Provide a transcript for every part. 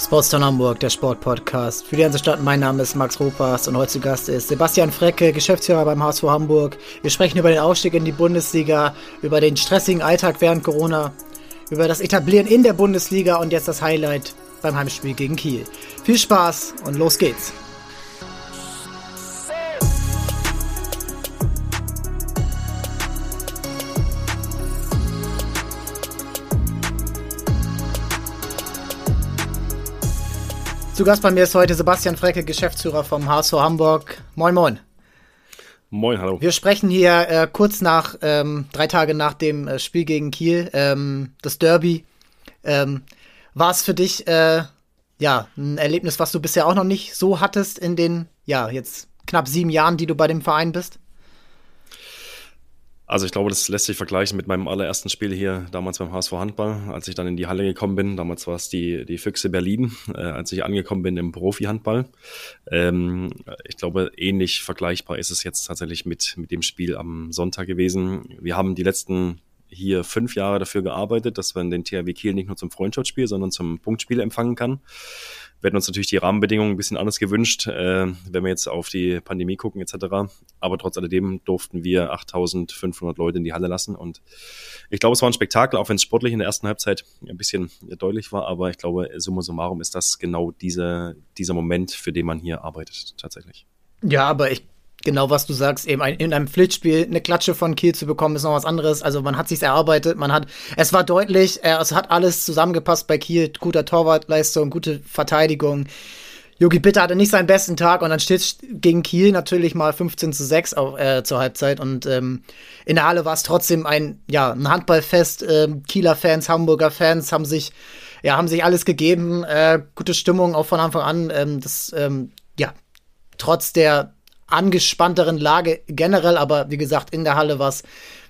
Sportstown Hamburg, der Sportpodcast. Für die ganze Stadt, mein Name ist Max Ropas und heute zu Gast ist Sebastian Frecke, Geschäftsführer beim HSV Hamburg. Wir sprechen über den Aufstieg in die Bundesliga, über den stressigen Alltag während Corona, über das Etablieren in der Bundesliga und jetzt das Highlight beim Heimspiel gegen Kiel. Viel Spaß und los geht's! Zu Gast bei mir ist heute Sebastian Frecke, Geschäftsführer vom HSV Hamburg. Moin, moin. Moin, hallo. Wir sprechen hier äh, kurz nach, ähm, drei Tage nach dem äh, Spiel gegen Kiel, ähm, das Derby. Ähm, War es für dich, äh, ja, ein Erlebnis, was du bisher auch noch nicht so hattest in den, ja, jetzt knapp sieben Jahren, die du bei dem Verein bist? Also ich glaube, das lässt sich vergleichen mit meinem allerersten Spiel hier damals beim HSV Handball, als ich dann in die Halle gekommen bin. Damals war es die, die Füchse Berlin, äh, als ich angekommen bin im Profi-Handball. Ähm, ich glaube, ähnlich vergleichbar ist es jetzt tatsächlich mit, mit dem Spiel am Sonntag gewesen. Wir haben die letzten hier fünf Jahre dafür gearbeitet, dass man den THW Kiel nicht nur zum Freundschaftsspiel, sondern zum Punktspiel empfangen kann. Wir hätten uns natürlich die Rahmenbedingungen ein bisschen anders gewünscht, äh, wenn wir jetzt auf die Pandemie gucken etc. Aber trotz alledem durften wir 8500 Leute in die Halle lassen und ich glaube, es war ein Spektakel, auch wenn es sportlich in der ersten Halbzeit ein bisschen deutlich war, aber ich glaube, summa summarum ist das genau diese, dieser Moment, für den man hier arbeitet tatsächlich. Ja, aber ich genau was du sagst, eben ein, in einem Pflichtspiel eine Klatsche von Kiel zu bekommen, ist noch was anderes. Also man hat sich erarbeitet, man hat, es war deutlich, äh, es hat alles zusammengepasst bei Kiel, guter Torwartleistung, gute Verteidigung. Jogi Bitter hatte nicht seinen besten Tag und dann steht gegen Kiel natürlich mal 15 zu 6 auf, äh, zur Halbzeit und ähm, in der Halle war es trotzdem ein, ja, ein Handballfest. Äh, Kieler Fans, Hamburger Fans haben sich, ja, haben sich alles gegeben. Äh, gute Stimmung auch von Anfang an. Ähm, das, ähm, ja, trotz der angespannteren Lage generell, aber wie gesagt, in der Halle war es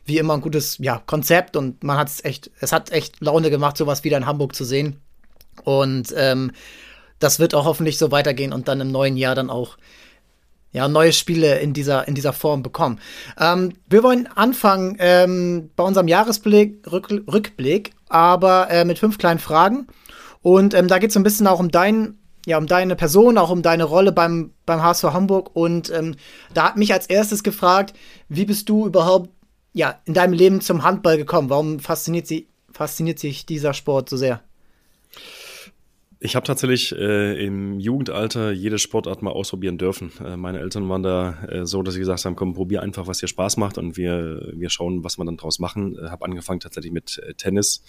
wie immer ein gutes ja, Konzept und man hat es echt, es hat echt Laune gemacht, sowas wieder in Hamburg zu sehen. Und ähm, das wird auch hoffentlich so weitergehen und dann im neuen Jahr dann auch ja, neue Spiele in dieser, in dieser Form bekommen. Ähm, wir wollen anfangen ähm, bei unserem Jahresblick, Rück, Rückblick, aber äh, mit fünf kleinen Fragen. Und ähm, da geht es so ein bisschen auch um deinen ja, um deine Person, auch um deine Rolle beim, beim HSV Hamburg. Und ähm, da hat mich als erstes gefragt, wie bist du überhaupt ja, in deinem Leben zum Handball gekommen? Warum fasziniert, sie, fasziniert sich dieser Sport so sehr? Ich habe tatsächlich äh, im Jugendalter jede Sportart mal ausprobieren dürfen. Äh, meine Eltern waren da äh, so, dass sie gesagt haben, komm, probier einfach, was dir Spaß macht und wir, wir schauen, was wir dann draus machen. Äh, habe angefangen tatsächlich mit äh, Tennis,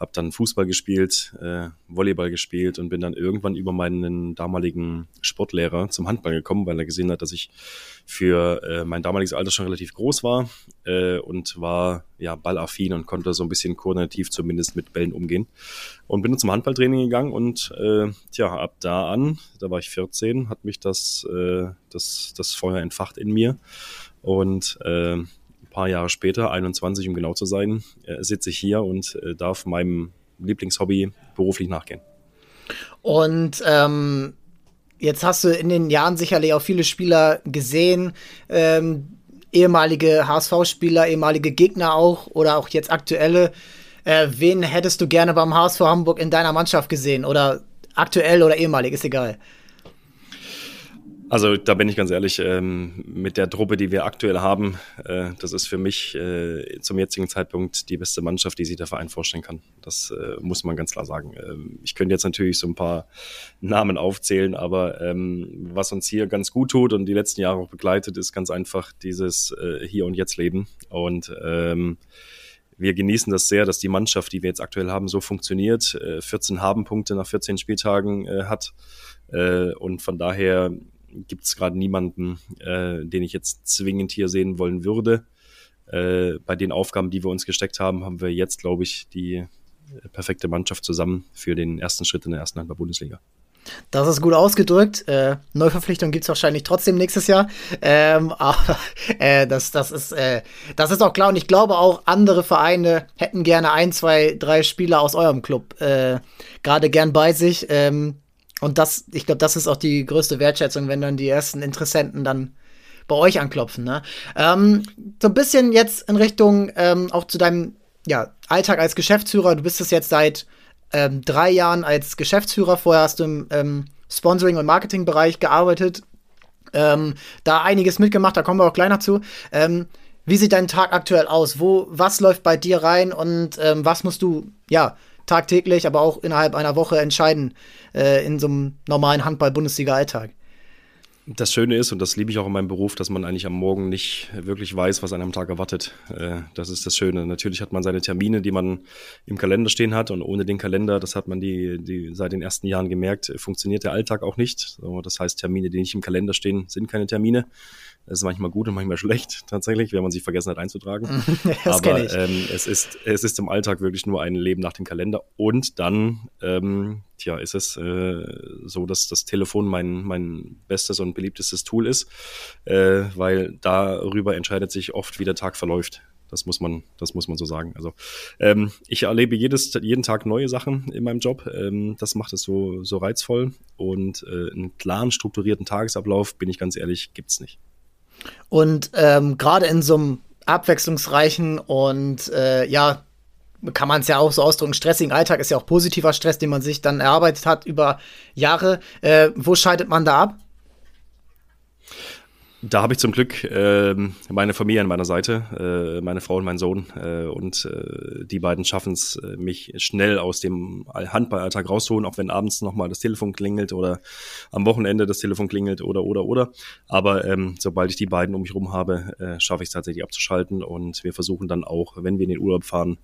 habe dann Fußball gespielt, äh, Volleyball gespielt und bin dann irgendwann über meinen damaligen Sportlehrer zum Handball gekommen, weil er gesehen hat, dass ich für äh, mein damaliges Alter schon relativ groß war äh, und war ja ballaffin und konnte so ein bisschen koordinativ zumindest mit Bällen umgehen. Und bin zum Handballtraining gegangen und äh, tja, ab da an, da war ich 14, hat mich das, äh, das, das Feuer entfacht in mir. Und äh, ein paar Jahre später, 21 um genau zu sein, äh, sitze ich hier und äh, darf meinem Lieblingshobby beruflich nachgehen. Und ähm, Jetzt hast du in den Jahren sicherlich auch viele Spieler gesehen, ähm, ehemalige HSV-Spieler, ehemalige Gegner auch oder auch jetzt aktuelle. Äh, wen hättest du gerne beim HSV Hamburg in deiner Mannschaft gesehen? Oder aktuell oder ehemalig, ist egal. Also da bin ich ganz ehrlich, ähm, mit der Truppe, die wir aktuell haben, äh, das ist für mich äh, zum jetzigen Zeitpunkt die beste Mannschaft, die sich der Verein vorstellen kann. Das äh, muss man ganz klar sagen. Ähm, ich könnte jetzt natürlich so ein paar Namen aufzählen, aber ähm, was uns hier ganz gut tut und die letzten Jahre auch begleitet, ist ganz einfach dieses äh, Hier und Jetzt Leben. Und ähm, wir genießen das sehr, dass die Mannschaft, die wir jetzt aktuell haben, so funktioniert, äh, 14 Habenpunkte nach 14 Spieltagen äh, hat. Äh, und von daher gibt es gerade niemanden, äh, den ich jetzt zwingend hier sehen wollen würde. Äh, bei den Aufgaben, die wir uns gesteckt haben, haben wir jetzt, glaube ich, die äh, perfekte Mannschaft zusammen für den ersten Schritt in der ersten Handball-Bundesliga. Das ist gut ausgedrückt. Äh, Neuverpflichtung gibt es wahrscheinlich trotzdem nächstes Jahr. Ähm, aber äh, das, das, ist, äh, das ist auch klar. Und ich glaube auch, andere Vereine hätten gerne ein, zwei, drei Spieler aus eurem Club äh, gerade gern bei sich. Ähm, und das, ich glaube, das ist auch die größte Wertschätzung, wenn dann die ersten Interessenten dann bei euch anklopfen. Ne? Ähm, so ein bisschen jetzt in Richtung ähm, auch zu deinem ja, Alltag als Geschäftsführer. Du bist es jetzt seit ähm, drei Jahren als Geschäftsführer. Vorher hast du im ähm, Sponsoring- und Marketingbereich gearbeitet. Ähm, da einiges mitgemacht, da kommen wir auch gleich noch zu. Ähm, wie sieht dein Tag aktuell aus? Wo, was läuft bei dir rein und was musst du, ja, tagtäglich, aber auch innerhalb einer Woche entscheiden äh, in so einem normalen Handball-Bundesliga-Alltag? Das Schöne ist, und das liebe ich auch in meinem Beruf, dass man eigentlich am Morgen nicht wirklich weiß, was einen am Tag erwartet. Äh, das ist das Schöne. Natürlich hat man seine Termine, die man im Kalender stehen hat. Und ohne den Kalender, das hat man die, die seit den ersten Jahren gemerkt, funktioniert der Alltag auch nicht. Das heißt, Termine, die nicht im Kalender stehen, sind keine Termine. Das ist manchmal gut und manchmal schlecht, tatsächlich, wenn man sich vergessen hat einzutragen. Aber ähm, es, ist, es ist im Alltag wirklich nur ein Leben nach dem Kalender. Und dann, ähm, tja, ist es äh, so, dass das Telefon mein, mein bestes und beliebtestes Tool ist, äh, weil darüber entscheidet sich oft, wie der Tag verläuft. Das muss man, das muss man so sagen. Also ähm, ich erlebe jedes, jeden Tag neue Sachen in meinem Job. Ähm, das macht es so, so reizvoll. Und äh, einen klaren, strukturierten Tagesablauf, bin ich ganz ehrlich, gibt's nicht. Und ähm, gerade in so einem abwechslungsreichen und äh, ja, kann man es ja auch so ausdrücken, stressigen Alltag ist ja auch positiver Stress, den man sich dann erarbeitet hat über Jahre. Äh, wo scheidet man da ab? Da habe ich zum Glück äh, meine Familie an meiner Seite, äh, meine Frau und mein Sohn. Äh, und äh, die beiden schaffen es, äh, mich schnell aus dem Handballalltag rauszuholen, auch wenn abends nochmal das Telefon klingelt oder am Wochenende das Telefon klingelt oder oder oder. Aber ähm, sobald ich die beiden um mich rum habe, äh, schaffe ich es tatsächlich abzuschalten. Und wir versuchen dann auch, wenn wir in den Urlaub fahren,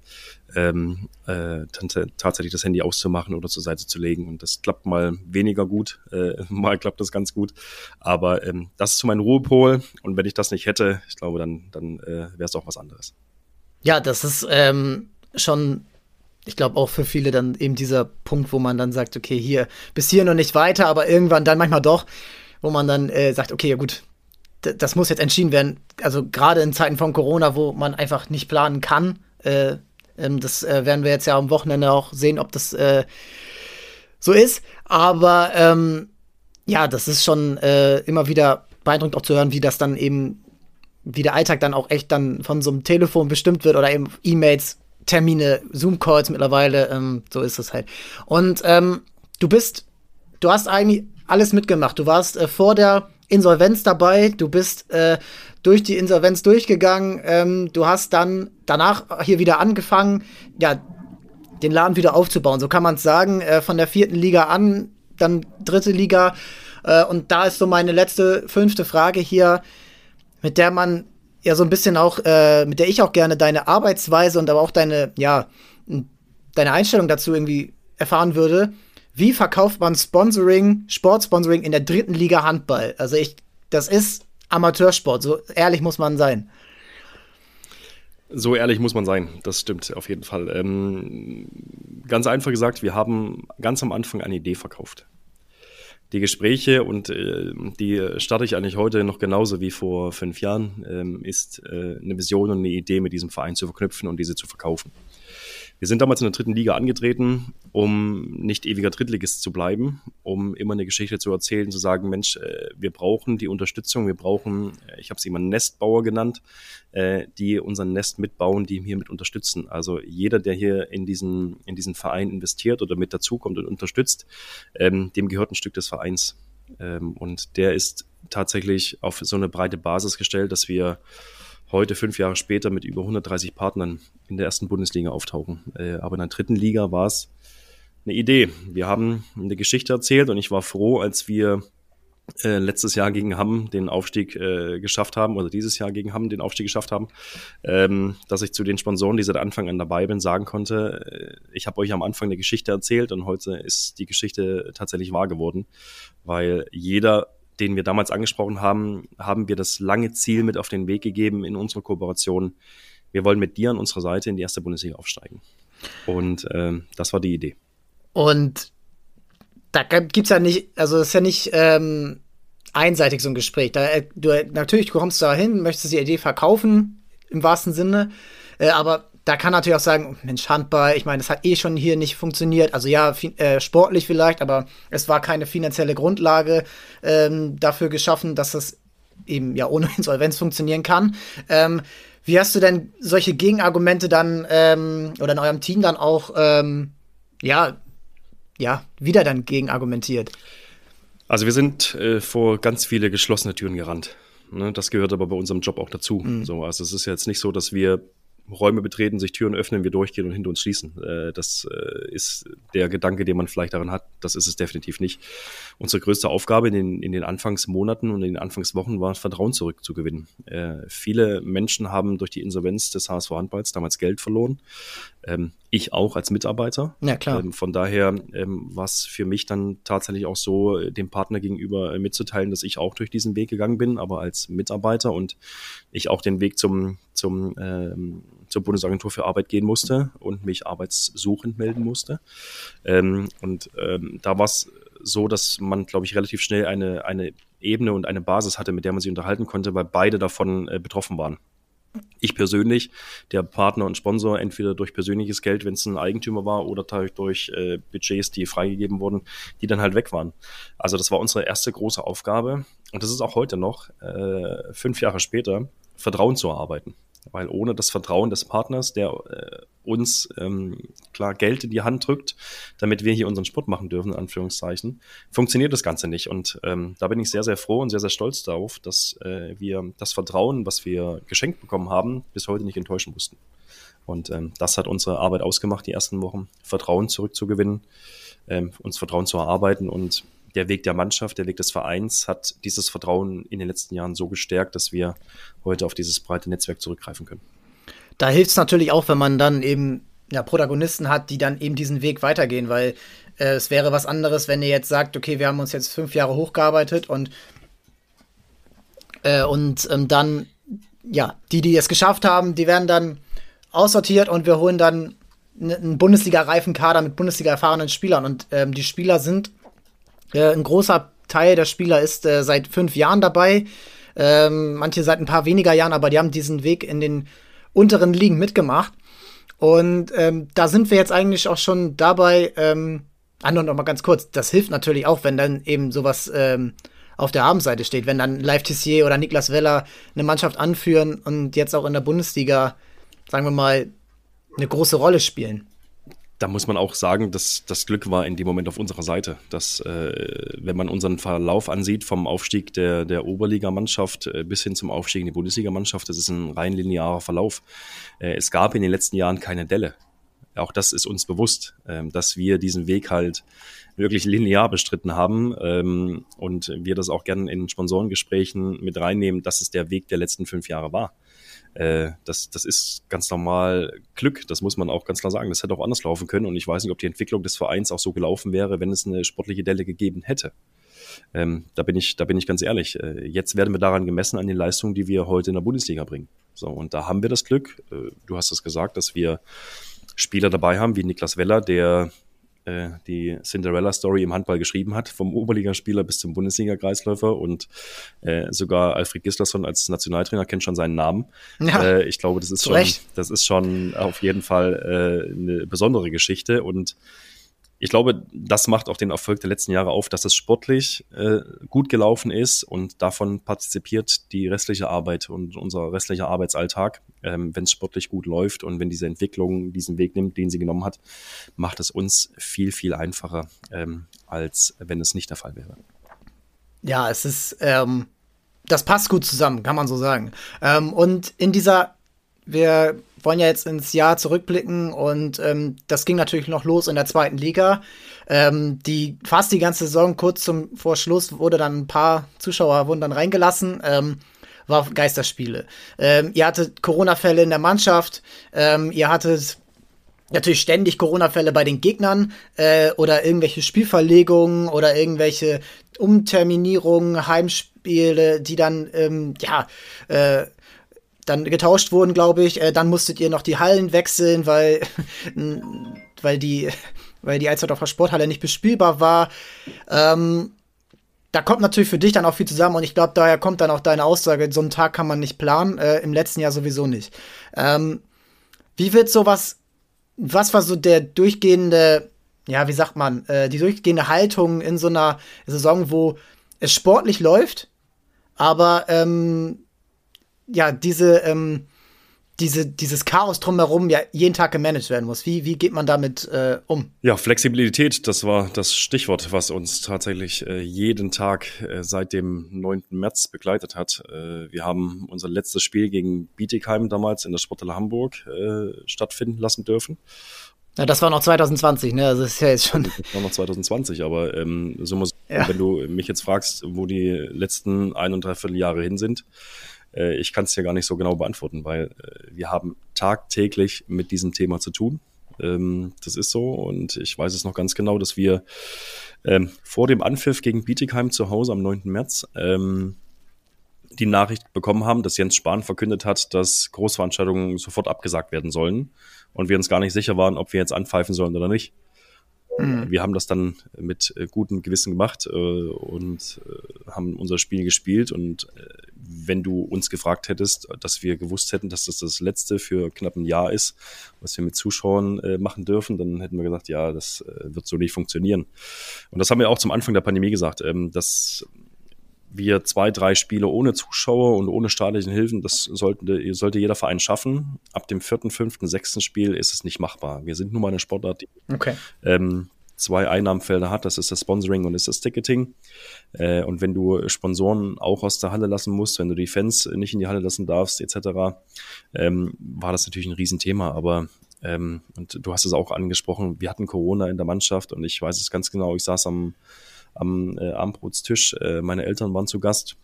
ähm, äh, tatsächlich das Handy auszumachen oder zur Seite zu legen. Und das klappt mal weniger gut, äh, mal klappt das ganz gut. Aber ähm, das ist zu meinem Ruhepol. Und wenn ich das nicht hätte, ich glaube, dann, dann äh, wäre es auch was anderes. Ja, das ist ähm, schon, ich glaube auch für viele dann eben dieser Punkt, wo man dann sagt, okay, hier bis hier noch nicht weiter, aber irgendwann dann manchmal doch, wo man dann äh, sagt, okay, ja gut, das muss jetzt entschieden werden. Also gerade in Zeiten von Corona, wo man einfach nicht planen kann, äh, ähm, das äh, werden wir jetzt ja am Wochenende auch sehen, ob das äh, so ist. Aber ähm, ja, das ist schon äh, immer wieder beeindruckend auch zu hören, wie das dann eben, wie der Alltag dann auch echt dann von so einem Telefon bestimmt wird oder eben E-Mails, Termine, Zoom-Calls mittlerweile. Ähm, so ist es halt. Und ähm, du bist, du hast eigentlich alles mitgemacht. Du warst äh, vor der Insolvenz dabei, du bist äh, durch die Insolvenz durchgegangen, ähm, du hast dann danach hier wieder angefangen, ja, den Laden wieder aufzubauen. So kann man es sagen, äh, von der vierten Liga an, dann dritte Liga. Äh, und da ist so meine letzte, fünfte Frage hier, mit der man ja so ein bisschen auch, äh, mit der ich auch gerne deine Arbeitsweise und aber auch deine, ja, deine Einstellung dazu irgendwie erfahren würde. Wie verkauft man Sponsoring, Sportsponsoring in der dritten Liga Handball? Also ich, das ist Amateursport, so ehrlich muss man sein. So ehrlich muss man sein, das stimmt auf jeden Fall. Ähm, ganz einfach gesagt, wir haben ganz am Anfang eine Idee verkauft. Die Gespräche und äh, die starte ich eigentlich heute noch genauso wie vor fünf Jahren, ähm, ist äh, eine Vision und eine Idee mit diesem Verein zu verknüpfen und diese zu verkaufen. Wir sind damals in der dritten Liga angetreten, um nicht ewiger Drittligist zu bleiben, um immer eine Geschichte zu erzählen, zu sagen, Mensch, äh, wir brauchen die Unterstützung, wir brauchen, äh, ich habe sie immer Nestbauer genannt, äh, die unser Nest mitbauen, die hier mit unterstützen. Also jeder, der hier in diesen, in diesen Verein investiert oder mit dazukommt und unterstützt, ähm, dem gehört ein Stück des Vereins. Ähm, und der ist tatsächlich auf so eine breite Basis gestellt, dass wir heute, fünf Jahre später, mit über 130 Partnern in der ersten Bundesliga auftauchen. Äh, aber in der dritten Liga war es eine Idee. Wir haben eine Geschichte erzählt und ich war froh, als wir äh, letztes Jahr gegen Hamm den Aufstieg äh, geschafft haben oder dieses Jahr gegen Hamm den Aufstieg geschafft haben, ähm, dass ich zu den Sponsoren, die seit Anfang an dabei bin, sagen konnte, äh, ich habe euch am Anfang eine Geschichte erzählt und heute ist die Geschichte tatsächlich wahr geworden, weil jeder den wir damals angesprochen haben, haben wir das lange Ziel mit auf den Weg gegeben in unserer Kooperation. Wir wollen mit dir an unserer Seite in die erste Bundesliga aufsteigen. Und äh, das war die Idee. Und da gibt es ja nicht, also es ist ja nicht ähm, einseitig so ein Gespräch. Da, äh, du, natürlich, du kommst da hin, möchtest die Idee verkaufen, im wahrsten Sinne, äh, aber da kann natürlich auch sagen, Mensch, Handball, ich meine, das hat eh schon hier nicht funktioniert. Also ja, äh, sportlich vielleicht, aber es war keine finanzielle Grundlage ähm, dafür geschaffen, dass das eben ja ohne Insolvenz funktionieren kann. Ähm, wie hast du denn solche Gegenargumente dann ähm, oder in eurem Team dann auch ähm, ja, ja, wieder dann gegen argumentiert. Also wir sind äh, vor ganz viele geschlossene Türen gerannt. Ne? Das gehört aber bei unserem Job auch dazu. Mhm. So, also es ist jetzt nicht so, dass wir Räume betreten, sich Türen öffnen, wir durchgehen und hinter uns schließen. Äh, das äh, ist der Gedanke, den man vielleicht daran hat. Das ist es definitiv nicht. Unsere größte Aufgabe in den, in den Anfangsmonaten und in den Anfangswochen war, Vertrauen zurückzugewinnen. Äh, viele Menschen haben durch die Insolvenz des HSV Handballs damals Geld verloren. Ähm, ich auch als Mitarbeiter. Ja, klar. Ähm, von daher ähm, war es für mich dann tatsächlich auch so, äh, dem Partner gegenüber äh, mitzuteilen, dass ich auch durch diesen Weg gegangen bin, aber als Mitarbeiter und ich auch den Weg zum, zum, ähm, zur Bundesagentur für Arbeit gehen musste und mich arbeitssuchend melden musste. Ähm, und ähm, da war es so, dass man, glaube ich, relativ schnell eine, eine Ebene und eine Basis hatte, mit der man sich unterhalten konnte, weil beide davon äh, betroffen waren ich persönlich, der Partner und Sponsor, entweder durch persönliches Geld, wenn es ein Eigentümer war, oder durch äh, Budgets, die freigegeben wurden, die dann halt weg waren. Also das war unsere erste große Aufgabe und das ist auch heute noch, äh, fünf Jahre später, Vertrauen zu erarbeiten. Weil ohne das Vertrauen des Partners, der äh, uns ähm, klar Geld in die Hand drückt, damit wir hier unseren Sport machen dürfen, in Anführungszeichen, funktioniert das Ganze nicht. Und ähm, da bin ich sehr, sehr froh und sehr, sehr stolz darauf, dass äh, wir das Vertrauen, was wir geschenkt bekommen haben, bis heute nicht enttäuschen mussten. Und ähm, das hat unsere Arbeit ausgemacht, die ersten Wochen, Vertrauen zurückzugewinnen, ähm, uns Vertrauen zu erarbeiten und der Weg der Mannschaft, der Weg des Vereins hat dieses Vertrauen in den letzten Jahren so gestärkt, dass wir heute auf dieses breite Netzwerk zurückgreifen können. Da hilft es natürlich auch, wenn man dann eben ja, Protagonisten hat, die dann eben diesen Weg weitergehen, weil äh, es wäre was anderes, wenn ihr jetzt sagt, okay, wir haben uns jetzt fünf Jahre hochgearbeitet und, äh, und ähm, dann, ja, die, die es geschafft haben, die werden dann aussortiert und wir holen dann einen Bundesliga-reifen Kader mit Bundesliga-erfahrenen Spielern und ähm, die Spieler sind äh, ein großer Teil der Spieler ist äh, seit fünf Jahren dabei. Ähm, manche seit ein paar weniger Jahren, aber die haben diesen Weg in den unteren Ligen mitgemacht. Und ähm, da sind wir jetzt eigentlich auch schon dabei. Ähm, ah, noch mal ganz kurz. Das hilft natürlich auch, wenn dann eben sowas ähm, auf der Abendseite steht. Wenn dann Live Tissier oder Niklas Weller eine Mannschaft anführen und jetzt auch in der Bundesliga, sagen wir mal, eine große Rolle spielen da muss man auch sagen, dass das Glück war in dem Moment auf unserer Seite. Dass, äh, wenn man unseren Verlauf ansieht, vom Aufstieg der, der Oberligamannschaft äh, bis hin zum Aufstieg in die Bundesligamannschaft, das ist ein rein linearer Verlauf. Äh, es gab in den letzten Jahren keine Delle. Auch das ist uns bewusst, äh, dass wir diesen Weg halt wirklich linear bestritten haben ähm, und wir das auch gerne in Sponsorengesprächen mit reinnehmen, dass es der Weg der letzten fünf Jahre war. Äh, das, das ist ganz normal Glück, das muss man auch ganz klar sagen. Das hätte auch anders laufen können und ich weiß nicht, ob die Entwicklung des Vereins auch so gelaufen wäre, wenn es eine sportliche Delle gegeben hätte. Ähm, da bin ich, da bin ich ganz ehrlich. Äh, jetzt werden wir daran gemessen an den Leistungen, die wir heute in der Bundesliga bringen. So und da haben wir das Glück. Äh, du hast es gesagt, dass wir Spieler dabei haben wie Niklas Weller, der äh, die Cinderella-Story im Handball geschrieben hat, vom Oberligaspieler bis zum Bundesliga-Kreisläufer und äh, sogar Alfred Gislason als Nationaltrainer kennt schon seinen Namen. Ja, äh, ich glaube, das ist schon, das ist schon auf jeden Fall äh, eine besondere Geschichte und ich glaube, das macht auch den Erfolg der letzten Jahre auf, dass es sportlich äh, gut gelaufen ist und davon partizipiert die restliche Arbeit und unser restlicher Arbeitsalltag. Ähm, wenn es sportlich gut läuft und wenn diese Entwicklung diesen Weg nimmt, den sie genommen hat, macht es uns viel, viel einfacher, ähm, als wenn es nicht der Fall wäre. Ja, es ist, ähm, das passt gut zusammen, kann man so sagen. Ähm, und in dieser, wir wollen ja jetzt ins Jahr zurückblicken und ähm, das ging natürlich noch los in der zweiten Liga. Ähm, die fast die ganze Saison kurz zum Vorschluss wurde dann ein paar Zuschauer wurden dann reingelassen. Ähm, war Geisterspiele. Ähm, ihr hattet Corona-Fälle in der Mannschaft. Ähm, ihr hattet natürlich ständig Corona-Fälle bei den Gegnern äh, oder irgendwelche Spielverlegungen oder irgendwelche Umterminierungen, Heimspiele, die dann ähm, ja äh, dann getauscht wurden, glaube ich. Äh, dann musstet ihr noch die Hallen wechseln, weil, weil die, weil die Alsterdorfer Sporthalle nicht bespielbar war. Ähm, da kommt natürlich für dich dann auch viel zusammen und ich glaube, daher kommt dann auch deine Aussage, so einen Tag kann man nicht planen, äh, im letzten Jahr sowieso nicht. Ähm, wie wird sowas, was war so der durchgehende, ja, wie sagt man, äh, die durchgehende Haltung in so einer Saison, wo es sportlich läuft, aber ähm, ja, diese, ähm, diese, dieses Chaos drumherum ja jeden Tag gemanagt werden muss. Wie, wie geht man damit äh, um? Ja, Flexibilität, das war das Stichwort, was uns tatsächlich äh, jeden Tag äh, seit dem 9. März begleitet hat. Äh, wir haben unser letztes Spiel gegen Bietigheim damals in der Sporthalle Hamburg äh, stattfinden lassen dürfen. Ja, das war noch 2020, ne? Also das ist ja jetzt schon. Das war noch 2020, aber ähm, so muss, ja. wenn du mich jetzt fragst, wo die letzten ein und dreiviertel Jahre hin sind, äh, ich kann es dir gar nicht so genau beantworten, weil äh, wir haben tagtäglich mit diesem Thema zu tun. Ähm, das ist so und ich weiß es noch ganz genau, dass wir ähm, vor dem Anpfiff gegen Bietigheim zu Hause am 9. März ähm, die Nachricht bekommen haben, dass Jens Spahn verkündet hat, dass Großveranstaltungen sofort abgesagt werden sollen und wir uns gar nicht sicher waren, ob wir jetzt anpfeifen sollen oder nicht. Mhm. Wir haben das dann mit äh, gutem Gewissen gemacht äh, und äh, haben unser Spiel gespielt. Und äh, wenn du uns gefragt hättest, dass wir gewusst hätten, dass das das letzte für knapp ein Jahr ist, was wir mit Zuschauern äh, machen dürfen, dann hätten wir gesagt, ja, das äh, wird so nicht funktionieren. Und das haben wir auch zum Anfang der Pandemie gesagt, ähm, dass wir zwei, drei Spiele ohne Zuschauer und ohne staatlichen Hilfen, das sollte, sollte jeder Verein schaffen. Ab dem vierten, fünften, sechsten Spiel ist es nicht machbar. Wir sind nun mal eine Sportart, die okay. ähm, zwei Einnahmenfelder hat. Das ist das Sponsoring und das ist das Ticketing. Äh, und wenn du Sponsoren auch aus der Halle lassen musst, wenn du die Fans nicht in die Halle lassen darfst, etc., ähm, war das natürlich ein Riesenthema. Aber ähm, und du hast es auch angesprochen, wir hatten Corona in der Mannschaft und ich weiß es ganz genau. Ich saß am am äh, Abendbrotstisch. Äh, meine Eltern waren zu Gast.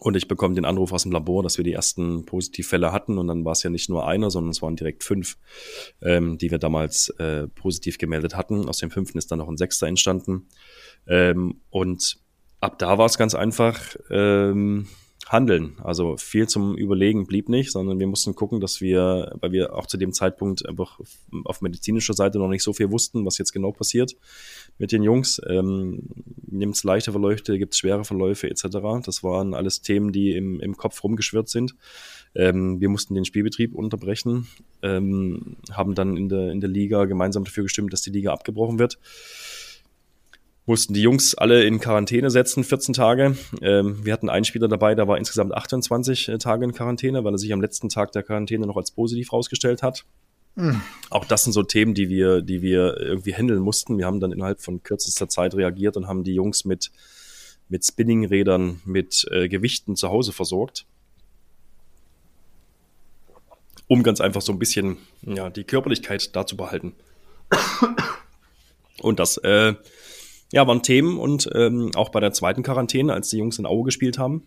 Und ich bekomme den Anruf aus dem Labor, dass wir die ersten Positivfälle hatten. Und dann war es ja nicht nur einer, sondern es waren direkt fünf, ähm, die wir damals äh, positiv gemeldet hatten. Aus dem fünften ist dann noch ein Sechster entstanden. Ähm, und ab da war es ganz einfach. Ähm, handeln. Also viel zum Überlegen blieb nicht, sondern wir mussten gucken, dass wir, weil wir auch zu dem Zeitpunkt einfach auf medizinischer Seite noch nicht so viel wussten, was jetzt genau passiert mit den Jungs. Ähm, Nimmt es leichte Verläufe, gibt es schwere Verläufe etc. Das waren alles Themen, die im, im Kopf rumgeschwirrt sind. Ähm, wir mussten den Spielbetrieb unterbrechen, ähm, haben dann in der, in der Liga gemeinsam dafür gestimmt, dass die Liga abgebrochen wird mussten die Jungs alle in Quarantäne setzen, 14 Tage. Ähm, wir hatten einen Spieler dabei, der war insgesamt 28 äh, Tage in Quarantäne, weil er sich am letzten Tag der Quarantäne noch als positiv rausgestellt hat. Mhm. Auch das sind so Themen, die wir, die wir irgendwie handeln mussten. Wir haben dann innerhalb von kürzester Zeit reagiert und haben die Jungs mit, mit Spinningrädern, mit äh, Gewichten zu Hause versorgt. Um ganz einfach so ein bisschen ja, die Körperlichkeit da zu behalten. Und das äh, ja, waren Themen und ähm, auch bei der zweiten Quarantäne, als die Jungs in Aue gespielt haben,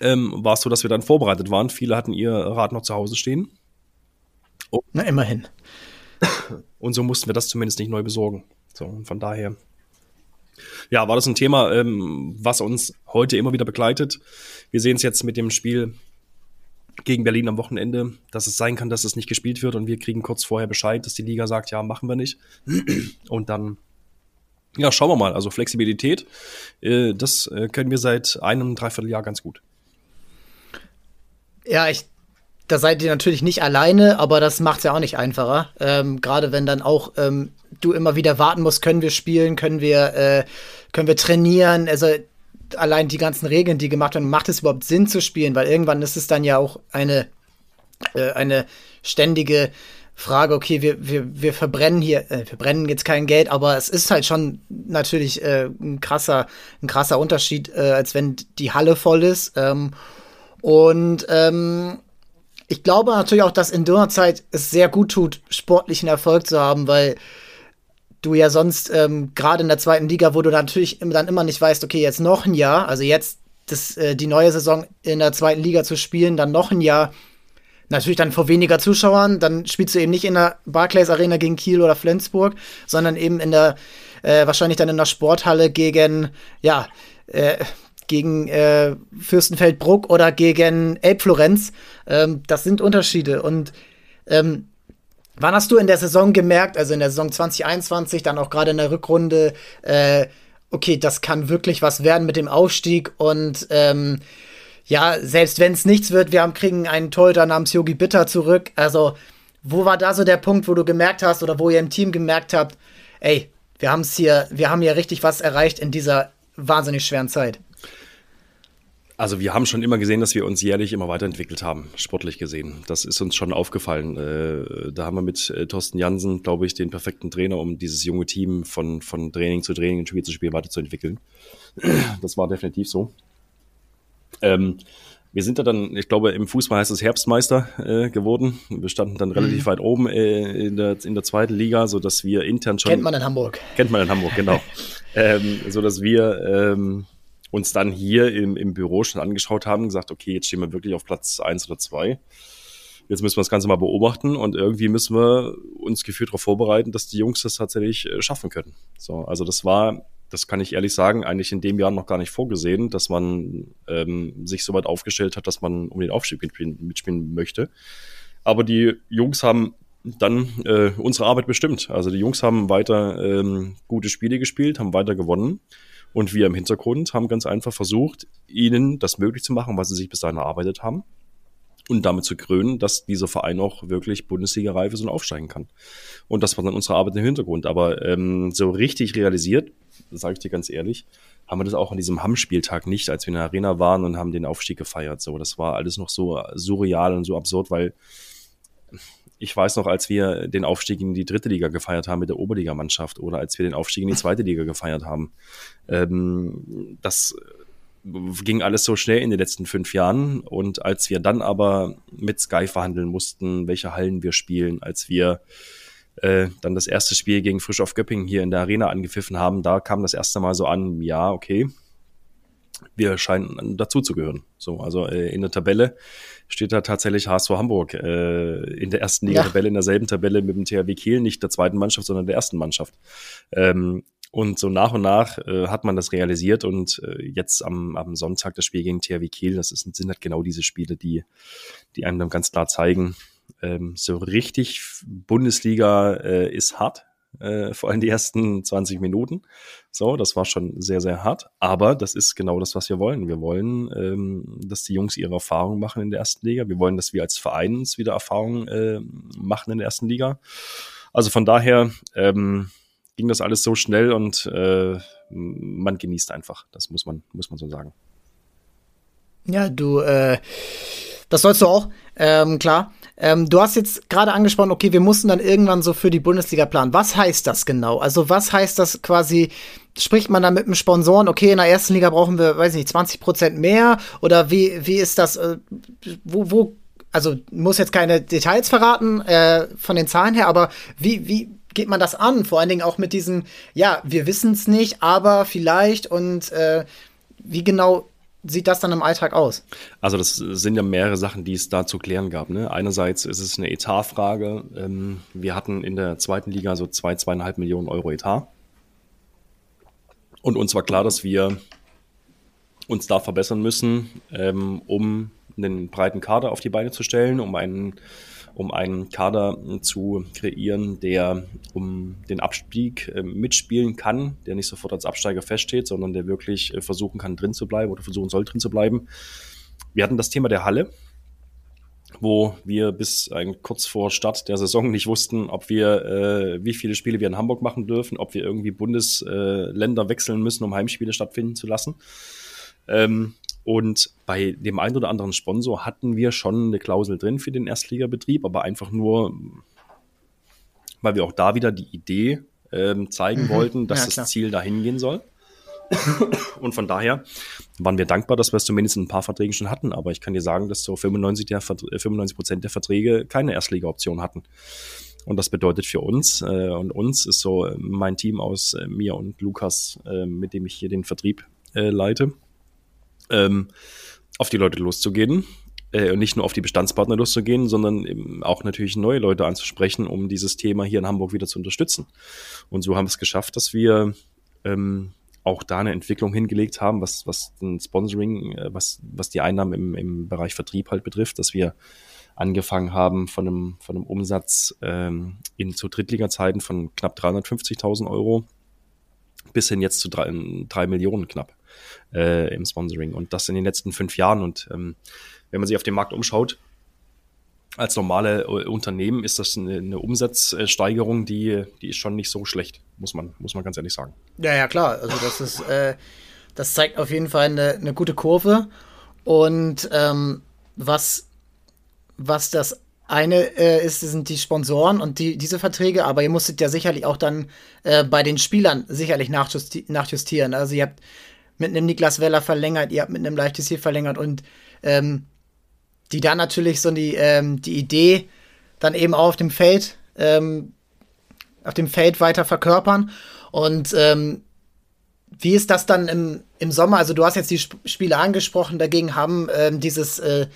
ähm, war es so, dass wir dann vorbereitet waren. Viele hatten ihr Rad noch zu Hause stehen. Oh. Na, immerhin. Und so mussten wir das zumindest nicht neu besorgen. So, und von daher, ja, war das ein Thema, ähm, was uns heute immer wieder begleitet. Wir sehen es jetzt mit dem Spiel gegen Berlin am Wochenende, dass es sein kann, dass es nicht gespielt wird und wir kriegen kurz vorher Bescheid, dass die Liga sagt, ja, machen wir nicht. Und dann ja, schauen wir mal. Also Flexibilität, äh, das äh, können wir seit einem Dreivierteljahr ganz gut. Ja, ich, da seid ihr natürlich nicht alleine, aber das macht es ja auch nicht einfacher. Ähm, Gerade wenn dann auch ähm, du immer wieder warten musst, können wir spielen, können wir, äh, können wir trainieren. Also allein die ganzen Regeln, die gemacht werden, macht es überhaupt Sinn zu spielen? Weil irgendwann ist es dann ja auch eine, äh, eine ständige Frage, okay, wir, wir, wir verbrennen hier, äh, wir brennen jetzt kein Geld, aber es ist halt schon natürlich äh, ein krasser, ein krasser Unterschied, äh, als wenn die Halle voll ist. Ähm, und ähm, ich glaube natürlich auch, dass in der Zeit es sehr gut tut, sportlichen Erfolg zu haben, weil du ja sonst ähm, gerade in der zweiten Liga, wo du natürlich dann immer nicht weißt, okay, jetzt noch ein Jahr, also jetzt das, äh, die neue Saison in der zweiten Liga zu spielen, dann noch ein Jahr Natürlich dann vor weniger Zuschauern, dann spielst du eben nicht in der Barclays Arena gegen Kiel oder Flensburg, sondern eben in der, äh, wahrscheinlich dann in der Sporthalle gegen, ja, äh, gegen äh, Fürstenfeldbruck oder gegen Elbflorenz. Ähm, das sind Unterschiede. Und ähm, wann hast du in der Saison gemerkt, also in der Saison 2021, dann auch gerade in der Rückrunde, äh, okay, das kann wirklich was werden mit dem Aufstieg und ähm, ja, selbst wenn es nichts wird, wir haben, kriegen einen Torhüter namens Yogi Bitter zurück. Also, wo war da so der Punkt, wo du gemerkt hast oder wo ihr im Team gemerkt habt, ey, wir haben es hier, wir haben hier richtig was erreicht in dieser wahnsinnig schweren Zeit? Also wir haben schon immer gesehen, dass wir uns jährlich immer weiterentwickelt haben, sportlich gesehen. Das ist uns schon aufgefallen. Äh, da haben wir mit äh, Thorsten Jansen, glaube ich, den perfekten Trainer, um dieses junge Team von, von Training zu Training und Spiel zu Spiel weiterzuentwickeln. Das war definitiv so. Ähm, wir sind da dann, ich glaube, im Fußball heißt es Herbstmeister äh, geworden. Wir standen dann relativ mhm. weit oben äh, in, der, in der zweiten Liga, so dass wir intern schon. Kennt man in Hamburg. Kennt man in Hamburg, genau. ähm, so dass wir ähm, uns dann hier im, im Büro schon angeschaut haben, gesagt, okay, jetzt stehen wir wirklich auf Platz eins oder zwei. Jetzt müssen wir das Ganze mal beobachten und irgendwie müssen wir uns gefühlt darauf vorbereiten, dass die Jungs das tatsächlich äh, schaffen können. So, also das war, das kann ich ehrlich sagen, eigentlich in dem Jahr noch gar nicht vorgesehen, dass man ähm, sich so weit aufgestellt hat, dass man um den Aufstieg mitspielen, mitspielen möchte. Aber die Jungs haben dann äh, unsere Arbeit bestimmt. Also die Jungs haben weiter ähm, gute Spiele gespielt, haben weiter gewonnen. Und wir im Hintergrund haben ganz einfach versucht, ihnen das möglich zu machen, was sie sich bis dahin erarbeitet haben. Und damit zu krönen, dass dieser Verein auch wirklich Bundesliga-reif ist und aufsteigen kann. Und das war dann unsere Arbeit im Hintergrund. Aber ähm, so richtig realisiert, sage ich dir ganz ehrlich, haben wir das auch an diesem Hamm-Spieltag nicht, als wir in der Arena waren und haben den Aufstieg gefeiert. So, das war alles noch so surreal und so absurd, weil ich weiß noch, als wir den Aufstieg in die dritte Liga gefeiert haben mit der Oberligamannschaft oder als wir den Aufstieg in die zweite Liga gefeiert haben. Ähm, das ging alles so schnell in den letzten fünf Jahren. Und als wir dann aber mit Sky verhandeln mussten, welche Hallen wir spielen, als wir äh, dann das erste Spiel gegen Frisch auf Göppingen hier in der Arena angepfiffen haben, da kam das erste Mal so an, ja, okay, wir scheinen dazu zu gehören. So, also äh, in der Tabelle steht da tatsächlich HSV Hamburg äh, in der ersten Liga-Tabelle, ja. in derselben Tabelle mit dem THW Kiel, nicht der zweiten Mannschaft, sondern der ersten Mannschaft. Ähm, und so nach und nach äh, hat man das realisiert und äh, jetzt am, am Sonntag das Spiel gegen THW Kiel, das ist, sind halt genau diese Spiele, die, die einem dann ganz klar zeigen, ähm, so richtig Bundesliga äh, ist hart, äh, vor allem die ersten 20 Minuten. So, das war schon sehr, sehr hart. Aber das ist genau das, was wir wollen. Wir wollen, ähm, dass die Jungs ihre Erfahrungen machen in der ersten Liga. Wir wollen, dass wir als Verein uns wieder Erfahrungen äh, machen in der ersten Liga. Also von daher ähm, ging das alles so schnell und äh, man genießt einfach. Das muss man, muss man so sagen. Ja, du, äh, das sollst du auch, ähm, klar. Ähm, du hast jetzt gerade angesprochen, okay, wir mussten dann irgendwann so für die Bundesliga planen. Was heißt das genau? Also was heißt das quasi, spricht man da mit dem Sponsoren, okay, in der ersten Liga brauchen wir, weiß nicht, 20 Prozent mehr? Oder wie, wie ist das, äh, wo, wo, also muss jetzt keine Details verraten äh, von den Zahlen her, aber wie, wie geht man das an? Vor allen Dingen auch mit diesem, ja, wir wissen es nicht, aber vielleicht und äh, wie genau sieht das dann im Alltag aus? Also das sind ja mehrere Sachen, die es da zu klären gab. Ne? Einerseits ist es eine Etatfrage. Ähm, wir hatten in der zweiten Liga so zwei, zweieinhalb Millionen Euro Etat. Und uns war klar, dass wir uns da verbessern müssen, ähm, um einen breiten Kader auf die Beine zu stellen, um einen um einen Kader zu kreieren, der um den Abstieg äh, mitspielen kann, der nicht sofort als Absteiger feststeht, sondern der wirklich äh, versuchen kann, drin zu bleiben oder versuchen soll, drin zu bleiben. Wir hatten das Thema der Halle, wo wir bis ein, kurz vor Start der Saison nicht wussten, ob wir, äh, wie viele Spiele wir in Hamburg machen dürfen, ob wir irgendwie Bundesländer äh, wechseln müssen, um Heimspiele stattfinden zu lassen. Ähm, und bei dem einen oder anderen Sponsor hatten wir schon eine Klausel drin für den Erstligabetrieb, aber einfach nur, weil wir auch da wieder die Idee ähm, zeigen mhm. wollten, dass ja, das Ziel dahin gehen soll. Und von daher waren wir dankbar, dass wir es zumindest in ein paar Verträgen schon hatten. Aber ich kann dir sagen, dass so 95, der, 95 Prozent der Verträge keine Erstliga-Option hatten. Und das bedeutet für uns, äh, und uns ist so mein Team aus äh, mir und Lukas, äh, mit dem ich hier den Vertrieb äh, leite, ähm, auf die Leute loszugehen. Äh, und nicht nur auf die Bestandspartner loszugehen, sondern eben auch natürlich neue Leute anzusprechen, um dieses Thema hier in Hamburg wieder zu unterstützen. Und so haben wir es geschafft, dass wir ähm, auch da eine Entwicklung hingelegt haben, was, was den Sponsoring, äh, was, was die Einnahmen im, im Bereich Vertrieb halt betrifft, dass wir angefangen haben von einem, von einem Umsatz ähm, in zu Drittliga-Zeiten von knapp 350.000 Euro bis hin jetzt zu drei, drei Millionen knapp äh, im Sponsoring. Und das in den letzten fünf Jahren. Und ähm, wenn man sich auf den Markt umschaut, als normale äh, Unternehmen ist das eine, Umsatzsteigerung, die, die ist schon nicht so schlecht, muss man, muss man ganz ehrlich sagen. Ja, ja, klar. Also das ist, äh, das zeigt auf jeden Fall eine, eine gute Kurve. Und ähm, was, was das eine äh, ist, sind die Sponsoren und die, diese Verträge, aber ihr musstet ja sicherlich auch dann äh, bei den Spielern sicherlich nachjusti nachjustieren. Also ihr habt mit einem Niklas Weller verlängert, ihr habt mit einem Leichtes hier verlängert und ähm, die dann natürlich so die, ähm, die Idee dann eben auch auf dem Feld, ähm, auf dem Feld weiter verkörpern. Und ähm, wie ist das dann im, im Sommer? Also du hast jetzt die Sp Spiele angesprochen, dagegen haben ähm, dieses, äh,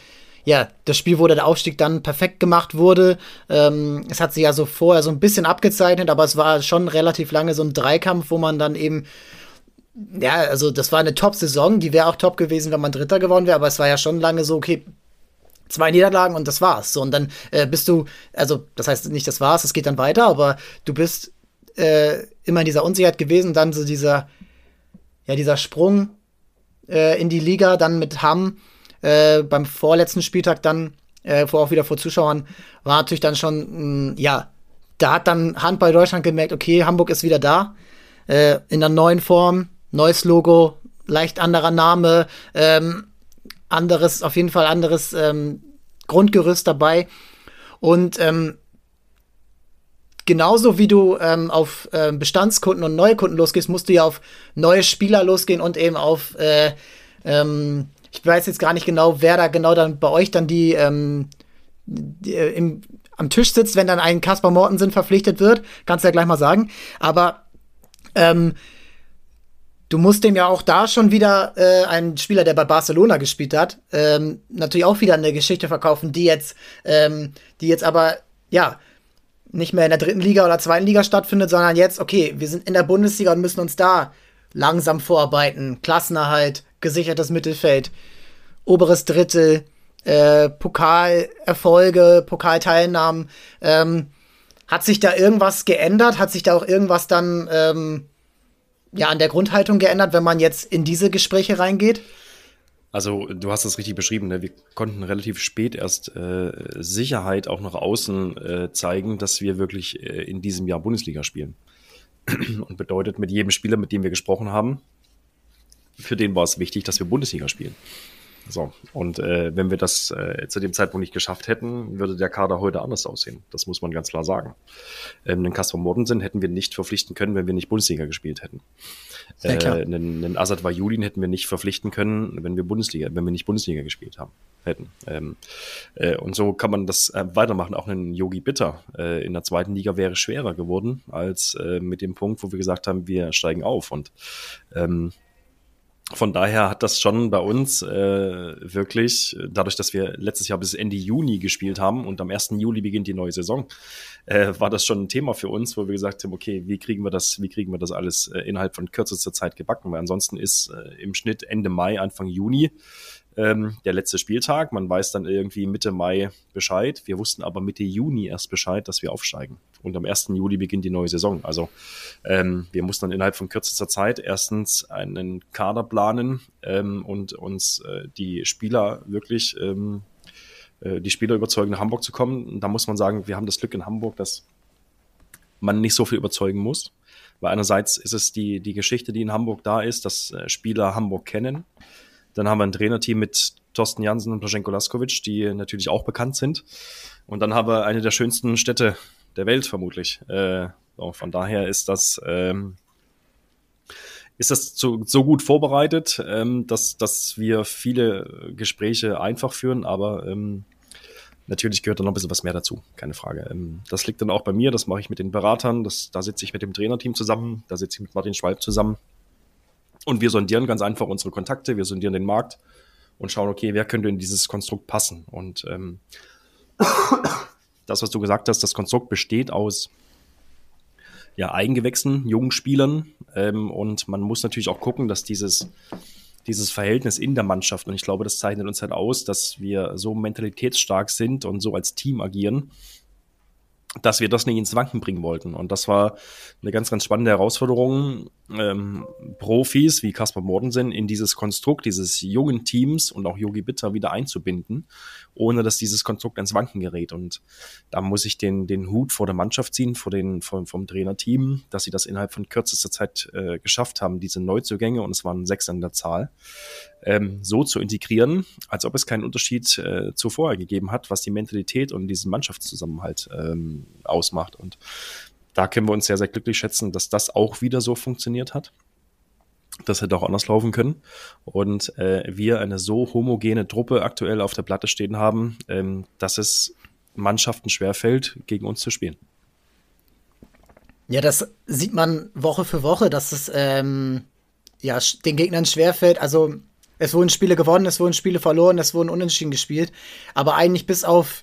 ja, das Spiel, wo der Aufstieg dann perfekt gemacht wurde. Ähm, es hat sich ja so vorher so ein bisschen abgezeichnet, aber es war schon relativ lange so ein Dreikampf, wo man dann eben ja, also das war eine Top-Saison, die wäre auch top gewesen, wenn man Dritter geworden wäre, aber es war ja schon lange so, okay, zwei Niederlagen und das war's. So, und dann äh, bist du, also das heißt nicht, das war's, es geht dann weiter, aber du bist äh, immer in dieser Unsicherheit gewesen, dann so dieser, ja, dieser Sprung äh, in die Liga, dann mit Hamm äh, beim vorletzten Spieltag dann, äh, vor auch wieder vor Zuschauern, war natürlich dann schon, mh, mm, ja, da hat dann Handball Deutschland gemerkt, okay, Hamburg ist wieder da, äh, in der neuen Form, neues Logo, leicht anderer Name, ähm, anderes, auf jeden Fall anderes ähm, Grundgerüst dabei. Und ähm, genauso wie du ähm, auf äh, Bestandskunden und neue Kunden losgehst, musst du ja auf neue Spieler losgehen und eben auf, äh, ähm, ich weiß jetzt gar nicht genau, wer da genau dann bei euch dann die, ähm, die äh, im, am Tisch sitzt, wenn dann ein Kaspar Mortensen verpflichtet wird. Kannst du ja gleich mal sagen. Aber ähm, du musst dem ja auch da schon wieder äh, einen Spieler, der bei Barcelona gespielt hat, ähm, natürlich auch wieder eine Geschichte verkaufen, die jetzt, ähm, die jetzt aber, ja, nicht mehr in der dritten Liga oder zweiten Liga stattfindet, sondern jetzt, okay, wir sind in der Bundesliga und müssen uns da langsam vorarbeiten. Klassenerhalt, gesichertes Mittelfeld, oberes Drittel, äh, Pokalerfolge, Pokalteilnahmen. Ähm, hat sich da irgendwas geändert? Hat sich da auch irgendwas dann ähm, ja an der Grundhaltung geändert, wenn man jetzt in diese Gespräche reingeht? Also du hast es richtig beschrieben, ne? wir konnten relativ spät erst äh, Sicherheit auch nach außen äh, zeigen, dass wir wirklich äh, in diesem Jahr Bundesliga spielen. Und bedeutet mit jedem Spieler, mit dem wir gesprochen haben, für den war es wichtig, dass wir Bundesliga spielen. So, und äh, wenn wir das äh, zu dem Zeitpunkt nicht geschafft hätten, würde der Kader heute anders aussehen. Das muss man ganz klar sagen. Ähm, den Kasper Mortensen hätten wir nicht verpflichten können, wenn wir nicht Bundesliga gespielt hätten. Äh, einen, einen Asad Vajulin hätten wir nicht verpflichten können, wenn wir Bundesliga, wenn wir nicht Bundesliga gespielt haben hätten. Ähm, äh, und so kann man das äh, weitermachen. Auch ein Yogi Bitter äh, in der zweiten Liga wäre schwerer geworden als äh, mit dem Punkt, wo wir gesagt haben, wir steigen auf. Und ähm, von daher hat das schon bei uns äh, wirklich, dadurch, dass wir letztes Jahr bis Ende Juni gespielt haben und am 1. Juli beginnt die neue Saison, äh, war das schon ein Thema für uns, wo wir gesagt haben, okay, wie kriegen wir das, wie kriegen wir das alles äh, innerhalb von kürzester Zeit gebacken? Weil ansonsten ist äh, im Schnitt Ende Mai, Anfang Juni ähm, der letzte Spieltag. Man weiß dann irgendwie Mitte Mai Bescheid. Wir wussten aber Mitte Juni erst Bescheid, dass wir aufsteigen. Und am 1. Juli beginnt die neue Saison. Also ähm, wir mussten dann innerhalb von kürzester Zeit erstens einen Kader planen ähm, und uns äh, die Spieler wirklich, ähm, äh, die Spieler überzeugen, nach Hamburg zu kommen. Und da muss man sagen, wir haben das Glück in Hamburg, dass man nicht so viel überzeugen muss. Weil einerseits ist es die, die Geschichte, die in Hamburg da ist, dass äh, Spieler Hamburg kennen. Dann haben wir ein Trainerteam mit Thorsten Jansen und Blaženko Laskovic, die natürlich auch bekannt sind. Und dann haben wir eine der schönsten Städte der Welt vermutlich. Äh, so, von daher ist das, ähm, ist das so, so gut vorbereitet, ähm, dass, dass wir viele Gespräche einfach führen, aber ähm, natürlich gehört da noch ein bisschen was mehr dazu, keine Frage. Ähm, das liegt dann auch bei mir, das mache ich mit den Beratern, das, da sitze ich mit dem Trainerteam zusammen, da sitze ich mit Martin Schwalb zusammen und wir sondieren ganz einfach unsere Kontakte, wir sondieren den Markt und schauen, okay, wer könnte in dieses Konstrukt passen. Und ähm, das, was du gesagt hast, das Konstrukt besteht aus ja, Eigengewächsen, jungen Spielern. Ähm, und man muss natürlich auch gucken, dass dieses, dieses Verhältnis in der Mannschaft, und ich glaube, das zeichnet uns halt aus, dass wir so mentalitätsstark sind und so als Team agieren, dass wir das nicht ins Wanken bringen wollten. Und das war eine ganz, ganz spannende Herausforderung, ähm, Profis wie Kaspar Mortensen in dieses Konstrukt dieses jungen Teams und auch Yogi Bitter wieder einzubinden, ohne dass dieses Konstrukt ins Wanken gerät. Und da muss ich den, den Hut vor der Mannschaft ziehen, vor den, vom, vom Trainerteam, dass sie das innerhalb von kürzester Zeit äh, geschafft haben, diese Neuzugänge, und es waren sechs an der Zahl, ähm, so zu integrieren, als ob es keinen Unterschied äh, zuvor gegeben hat, was die Mentalität und diesen Mannschaftszusammenhalt ähm, ausmacht. Und da können wir uns sehr, sehr glücklich schätzen, dass das auch wieder so funktioniert hat. Das hätte auch anders laufen können. Und äh, wir eine so homogene Truppe aktuell auf der Platte stehen haben, ähm, dass es Mannschaften schwerfällt, gegen uns zu spielen. Ja, das sieht man Woche für Woche, dass es ähm, ja, den Gegnern schwerfällt. Also es wurden Spiele gewonnen, es wurden Spiele verloren, es wurden unentschieden gespielt. Aber eigentlich bis auf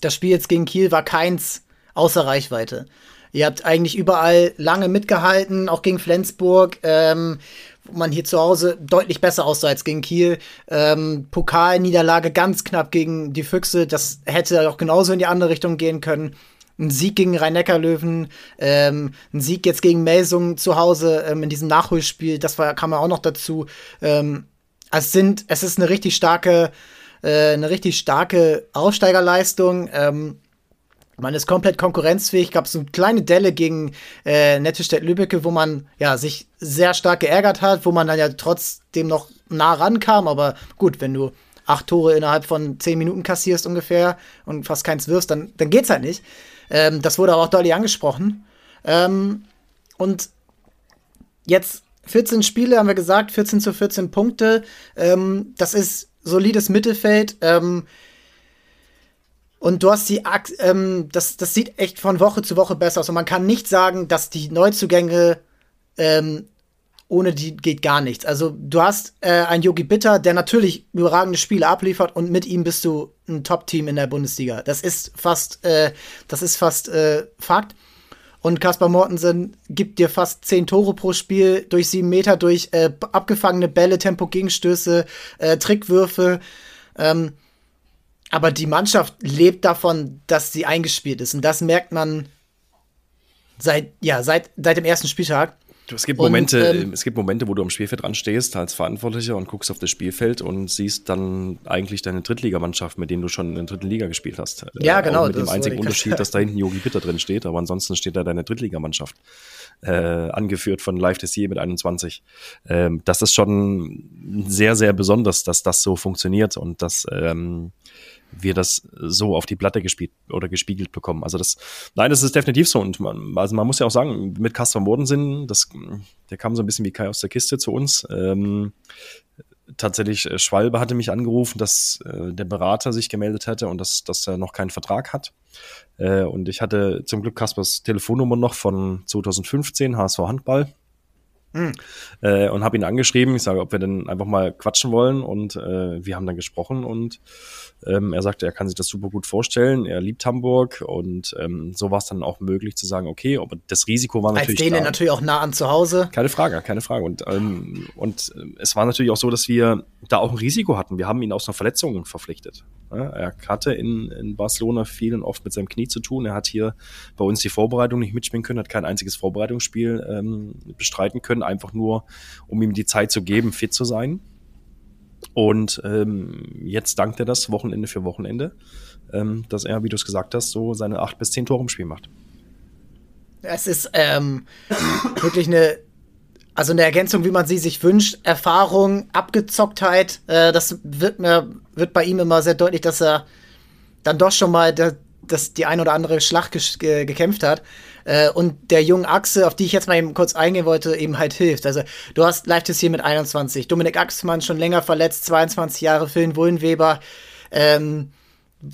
das Spiel jetzt gegen Kiel war keins außer Reichweite. Ihr habt eigentlich überall lange mitgehalten, auch gegen Flensburg, ähm, wo man hier zu Hause deutlich besser aussah als gegen Kiel. Ähm, Pokalniederlage ganz knapp gegen die Füchse, das hätte auch genauso in die andere Richtung gehen können. Ein Sieg gegen Rhein-Neckar-Löwen, ähm, ein Sieg jetzt gegen Melsung zu Hause ähm, in diesem Nachholspiel, das war, kam ja auch noch dazu. Ähm, es sind, es ist eine richtig starke, äh, eine richtig starke Aufsteigerleistung. Ähm, man ist komplett konkurrenzfähig. Gab so eine kleine Delle gegen äh, Nettelstedt-Lübbecke, wo man ja sich sehr stark geärgert hat, wo man dann ja trotzdem noch nah rankam. Aber gut, wenn du acht Tore innerhalb von zehn Minuten kassierst ungefähr und fast keins wirst, dann, dann geht's halt nicht. Ähm, das wurde aber auch deutlich angesprochen. Ähm, und jetzt 14 Spiele, haben wir gesagt, 14 zu 14 Punkte. Ähm, das ist solides Mittelfeld. Ähm, und du hast die, ähm, das, das sieht echt von Woche zu Woche besser aus. Und man kann nicht sagen, dass die Neuzugänge ähm, ohne die geht gar nichts. Also du hast äh, einen Yogi Bitter, der natürlich überragende Spiele abliefert und mit ihm bist du ein Top-Team in der Bundesliga. Das ist fast, äh, das ist fast äh, Fakt. Und Kaspar Mortensen gibt dir fast zehn Tore pro Spiel durch sieben Meter, durch äh, abgefangene Bälle, Tempo-Gegenstöße, äh, Trickwürfe. Ähm, aber die Mannschaft lebt davon, dass sie eingespielt ist. Und das merkt man seit, ja, seit, seit dem ersten Spieltag. Du, es gibt Momente, und, ähm, es gibt Momente, wo du am Spielfeld dran stehst als Verantwortlicher und guckst auf das Spielfeld und siehst dann eigentlich deine Drittligamannschaft, mit denen du schon in der dritten Liga gespielt hast. Ja, äh, genau. mit dem einzigen Unterschied, dass da hinten Yogi Bitter drin steht, aber ansonsten steht da deine Drittligamannschaft, äh, angeführt von Live Dessier mit 21. Ähm, das ist schon sehr, sehr besonders, dass das so funktioniert und dass ähm, wir das so auf die Platte gespielt oder gespiegelt bekommen. Also das, nein, das ist definitiv so. Und man, also man muss ja auch sagen, mit Kasper Mordensen, das, der kam so ein bisschen wie Kai aus der Kiste zu uns. Ähm, tatsächlich, äh, Schwalbe hatte mich angerufen, dass äh, der Berater sich gemeldet hätte und dass, dass er noch keinen Vertrag hat. Äh, und ich hatte zum Glück Kaspers Telefonnummer noch von 2015, HSV Handball. Mhm. Äh, und habe ihn angeschrieben. Ich sage, ob wir denn einfach mal quatschen wollen. Und äh, wir haben dann gesprochen und ähm, er sagte, er kann sich das super gut vorstellen. Er liebt Hamburg und ähm, so war es dann auch möglich zu sagen, okay, aber das Risiko war natürlich. Als denen da. natürlich auch nah an zu Hause. Keine Frage, keine Frage. Und, ähm, und äh, es war natürlich auch so, dass wir da auch ein Risiko hatten. Wir haben ihn aus einer Verletzung verpflichtet. Ja, er hatte in, in Barcelona viel und oft mit seinem Knie zu tun. Er hat hier bei uns die Vorbereitung nicht mitspielen können, hat kein einziges Vorbereitungsspiel ähm, bestreiten können, einfach nur, um ihm die Zeit zu geben, fit zu sein. Und ähm, jetzt dankt er das Wochenende für Wochenende, ähm, dass er, wie du es gesagt hast, so seine acht bis zehn Tore im Spiel macht. Es ist ähm, wirklich eine, also eine Ergänzung, wie man sie sich wünscht. Erfahrung, Abgezocktheit. Äh, das wird mir wird bei ihm immer sehr deutlich, dass er dann doch schon mal der, das die ein oder andere Schlacht ge gekämpft hat. Äh, und der jungen Achse, auf die ich jetzt mal eben kurz eingehen wollte, eben halt hilft. Also du hast Leichtes hier mit 21, Dominik Axmann schon länger verletzt, 22 Jahre, Phil Wullenweber, ähm,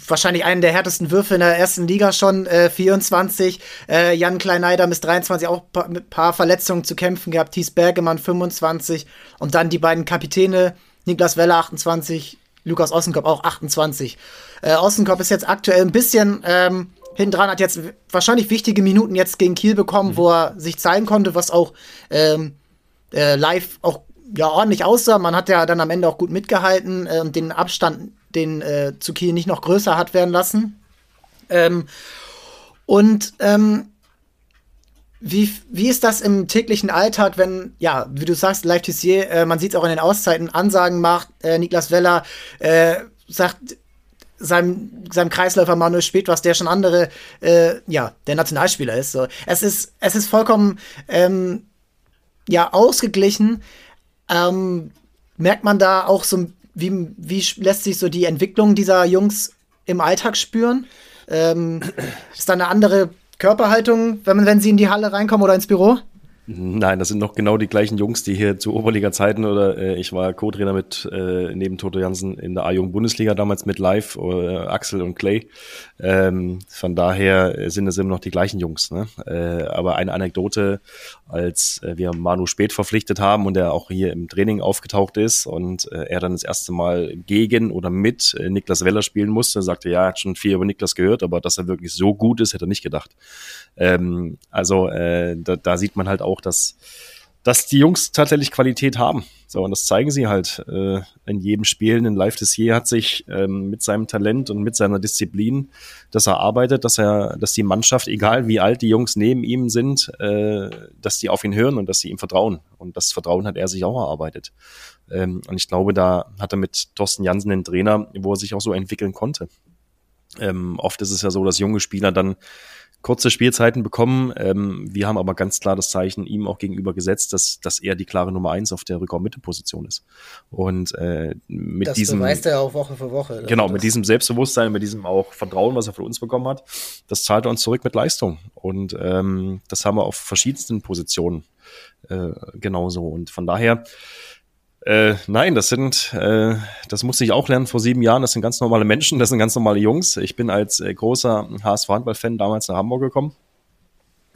wahrscheinlich einen der härtesten Würfe in der ersten Liga schon, äh, 24. Äh, Jan Kleineider mit 23 auch mit ein paar Verletzungen zu kämpfen gehabt. Thies Bergemann 25. Und dann die beiden Kapitäne, Niklas Weller 28, Lukas Ossenkopf auch 28. Äh, Ossenkopf ist jetzt aktuell ein bisschen ähm, hinten dran, hat jetzt wahrscheinlich wichtige Minuten jetzt gegen Kiel bekommen, mhm. wo er sich zeigen konnte, was auch ähm, äh, live auch ja ordentlich aussah. Man hat ja dann am Ende auch gut mitgehalten und den Abstand, den äh, zu Kiel nicht noch größer hat werden lassen. Ähm, und ähm, wie, wie ist das im täglichen Alltag, wenn, ja, wie du sagst, Live Tissier, äh, man sieht es auch in den Auszeiten, Ansagen macht, äh, Niklas Weller äh, sagt, seinem, seinem Kreisläufer Manuel Spät, was der schon andere, äh, ja, der Nationalspieler ist. So. Es ist, es ist vollkommen, ähm, ja, ausgeglichen. Ähm, merkt man da auch so, wie, wie lässt sich so die Entwicklung dieser Jungs im Alltag spüren? Ähm, ist da eine andere Körperhaltung, wenn, wenn sie in die Halle reinkommen oder ins Büro? Nein, das sind noch genau die gleichen Jungs, die hier zu Oberliga-Zeiten oder äh, ich war Co-Trainer mit äh, neben Toto Jansen in der A-Jugend-Bundesliga damals mit Live, äh, Axel und Clay. Ähm, von daher sind es immer noch die gleichen Jungs. Ne? Äh, aber eine Anekdote, als äh, wir Manu spät verpflichtet haben und er auch hier im Training aufgetaucht ist und äh, er dann das erste Mal gegen oder mit äh, Niklas Weller spielen musste, sagte, ja, er hat schon viel über Niklas gehört, aber dass er wirklich so gut ist, hätte er nicht gedacht. Ähm, also äh, da, da sieht man halt auch, dass, dass die Jungs tatsächlich Qualität haben. So, und das zeigen sie halt äh, in jedem Spiel. In Live des Hier hat sich ähm, mit seinem Talent und mit seiner Disziplin, dass er arbeitet, dass er, dass die Mannschaft, egal wie alt die Jungs neben ihm sind, äh, dass die auf ihn hören und dass sie ihm vertrauen. Und das Vertrauen hat er sich auch erarbeitet. Ähm, und ich glaube, da hat er mit Thorsten Jansen einen Trainer, wo er sich auch so entwickeln konnte. Ähm, oft ist es ja so, dass junge Spieler dann kurze Spielzeiten bekommen. Ähm, wir haben aber ganz klar das Zeichen ihm auch gegenüber gesetzt, dass, dass er die klare Nummer eins auf der Rückraum-Mitte-Position ist. Und äh, mit das diesem. Das beweist er auch Woche für Woche. Genau, mit diesem Selbstbewusstsein, mit diesem auch Vertrauen, was er von uns bekommen hat, das zahlt er uns zurück mit Leistung. Und ähm, das haben wir auf verschiedensten Positionen äh, genauso. Und von daher äh, nein, das sind, äh, das musste ich auch lernen vor sieben Jahren. Das sind ganz normale Menschen, das sind ganz normale Jungs. Ich bin als äh, großer HSV-Handball-Fan damals nach Hamburg gekommen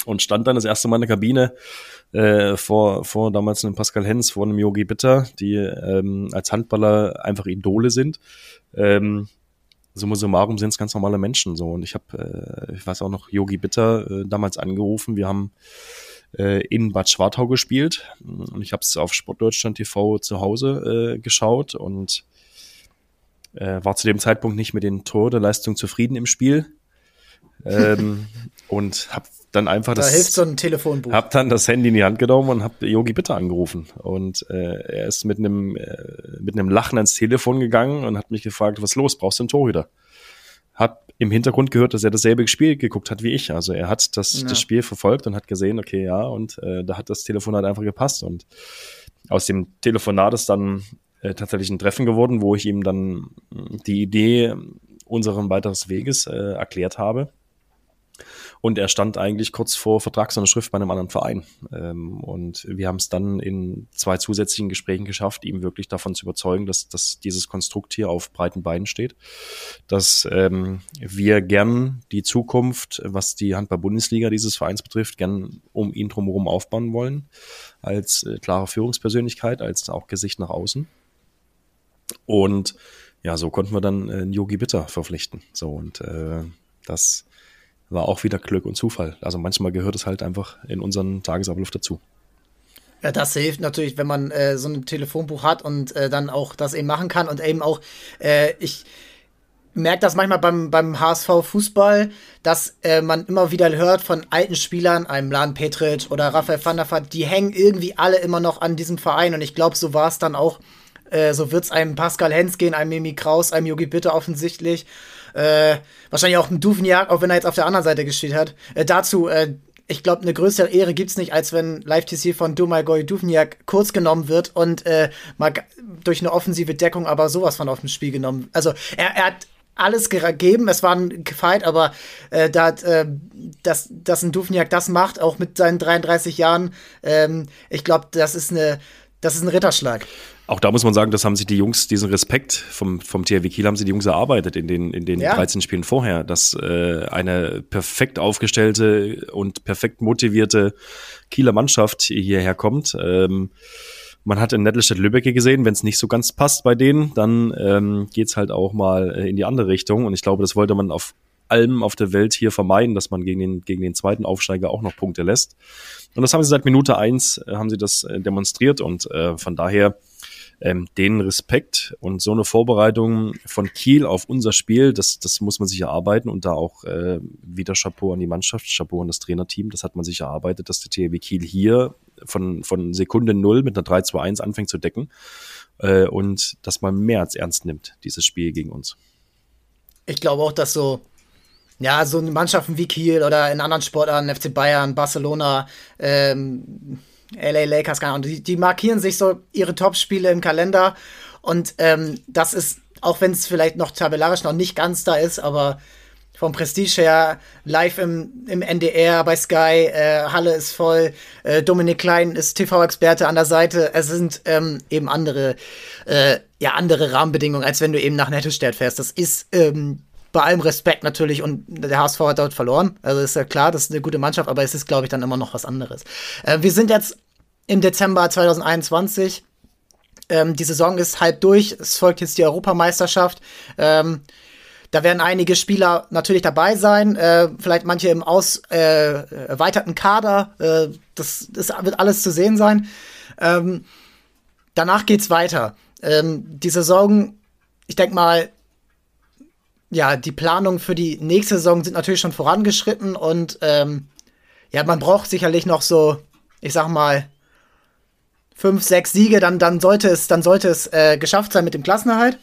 und stand dann das erste Mal in der Kabine äh, vor, vor damals einem Pascal Hens, vor einem Yogi Bitter, die ähm, als Handballer einfach Idole sind. Ähm, summa summarum sind es ganz normale Menschen so. Und ich habe, äh, ich weiß auch noch, Yogi Bitter äh, damals angerufen. Wir haben äh, in Bad Schwartau gespielt. Und ich habe es auf Sportdeutschland TV zu Hause äh, geschaut und äh, war zu dem Zeitpunkt nicht mit den Tor der Leistung zufrieden im Spiel. ähm, und habe dann einfach da das. hilft so ein Telefonbuch. Hab dann das Handy in die Hand genommen und habe Yogi Bitter angerufen. Und äh, er ist mit einem äh, mit einem Lachen ans Telefon gegangen und hat mich gefragt, was los? Brauchst du einen Torhüter? Hab im Hintergrund gehört, dass er dasselbe Spiel geguckt hat wie ich. Also er hat das, ja. das Spiel verfolgt und hat gesehen, okay, ja, und äh, da hat das Telefon halt einfach gepasst. Und aus dem Telefonat ist dann äh, tatsächlich ein Treffen geworden, wo ich ihm dann die Idee unseren weiteres Weges äh, erklärt habe. Und er stand eigentlich kurz vor Vertragsunterschrift bei einem anderen Verein. Ähm, und wir haben es dann in zwei zusätzlichen Gesprächen geschafft, ihm wirklich davon zu überzeugen, dass, dass dieses Konstrukt hier auf breiten Beinen steht. Dass ähm, wir gern die Zukunft, was die Handball-Bundesliga dieses Vereins betrifft, gern um ihn drumherum aufbauen wollen. Als äh, klare Führungspersönlichkeit, als auch Gesicht nach außen. Und ja, so konnten wir dann äh, Yogi Bitter verpflichten. So und äh, das war auch wieder Glück und Zufall. Also manchmal gehört es halt einfach in unseren Tagesablauf dazu. Ja, das hilft natürlich, wenn man äh, so ein Telefonbuch hat und äh, dann auch das eben machen kann und eben auch, äh, ich merke das manchmal beim, beim HSV Fußball, dass äh, man immer wieder hört von alten Spielern, einem Lan Petric oder Raphael van der Vaart, die hängen irgendwie alle immer noch an diesem Verein und ich glaube, so war es dann auch, äh, so wird es einem Pascal Hens gehen, einem Mimi Kraus, einem Yogi Bitter offensichtlich äh, wahrscheinlich auch ein Duvniak, auch wenn er jetzt auf der anderen Seite gespielt hat. Äh, dazu, äh, ich glaube, eine größere Ehre gibt's nicht, als wenn Live-TC von Domagoj Duvniak kurz genommen wird und äh, mal durch eine offensive Deckung aber sowas von auf dem Spiel genommen. Also er, er hat alles gegeben, es war ein Fight, aber äh, da äh, dass, dass ein Duvniak das macht, auch mit seinen 33 Jahren, ähm, ich glaube, das ist eine, das ist ein Ritterschlag. Auch da muss man sagen, das haben sich die Jungs, diesen Respekt vom, vom THW Kiel haben sie die Jungs erarbeitet in den, in den ja. 13 Spielen vorher, dass äh, eine perfekt aufgestellte und perfekt motivierte Kieler Mannschaft hierher kommt. Ähm, man hat in Nettelstedt-Lübbecke gesehen, wenn es nicht so ganz passt bei denen, dann ähm, geht halt auch mal äh, in die andere Richtung. Und ich glaube, das wollte man auf allem auf der Welt hier vermeiden, dass man gegen den, gegen den zweiten Aufsteiger auch noch Punkte lässt. Und das haben sie seit Minute eins, äh, haben sie das äh, demonstriert und äh, von daher ähm, den Respekt und so eine Vorbereitung von Kiel auf unser Spiel, das, das muss man sich erarbeiten und da auch äh, wieder Chapeau an die Mannschaft, Chapeau an das Trainerteam, das hat man sich erarbeitet, dass der THW Kiel hier von, von Sekunde Null mit einer 3-2-1 anfängt zu decken äh, und dass man mehr als ernst nimmt, dieses Spiel gegen uns. Ich glaube auch, dass so ja, so Mannschaften wie Kiel oder in anderen Sportarten, FC Bayern, Barcelona, ähm, LA Lakers, keine Ahnung. Die, die markieren sich so ihre Top-Spiele im Kalender. Und ähm, das ist, auch wenn es vielleicht noch tabellarisch noch nicht ganz da ist, aber vom Prestige her, live im, im NDR bei Sky, äh, Halle ist voll, äh, Dominik Klein ist TV-Experte an der Seite. Es sind ähm, eben andere, äh, ja, andere Rahmenbedingungen, als wenn du eben nach Nettelstedt fährst. Das ist ähm, bei allem Respekt natürlich und der HSV hat dort verloren. Also ist ja klar, das ist eine gute Mannschaft, aber es ist, glaube ich, dann immer noch was anderes. Äh, wir sind jetzt im Dezember 2021. Ähm, die Saison ist halb durch. Es folgt jetzt die Europameisterschaft. Ähm, da werden einige Spieler natürlich dabei sein, äh, vielleicht manche im aus äh, erweiterten Kader. Äh, das, das wird alles zu sehen sein. Ähm, danach geht's weiter. Ähm, die Saison, ich denke mal, ja, die Planungen für die nächste Saison sind natürlich schon vorangeschritten und ähm, ja, man braucht sicherlich noch so, ich sag mal, fünf, sechs Siege, dann, dann sollte es, dann sollte es äh, geschafft sein mit dem Klassenerhalt.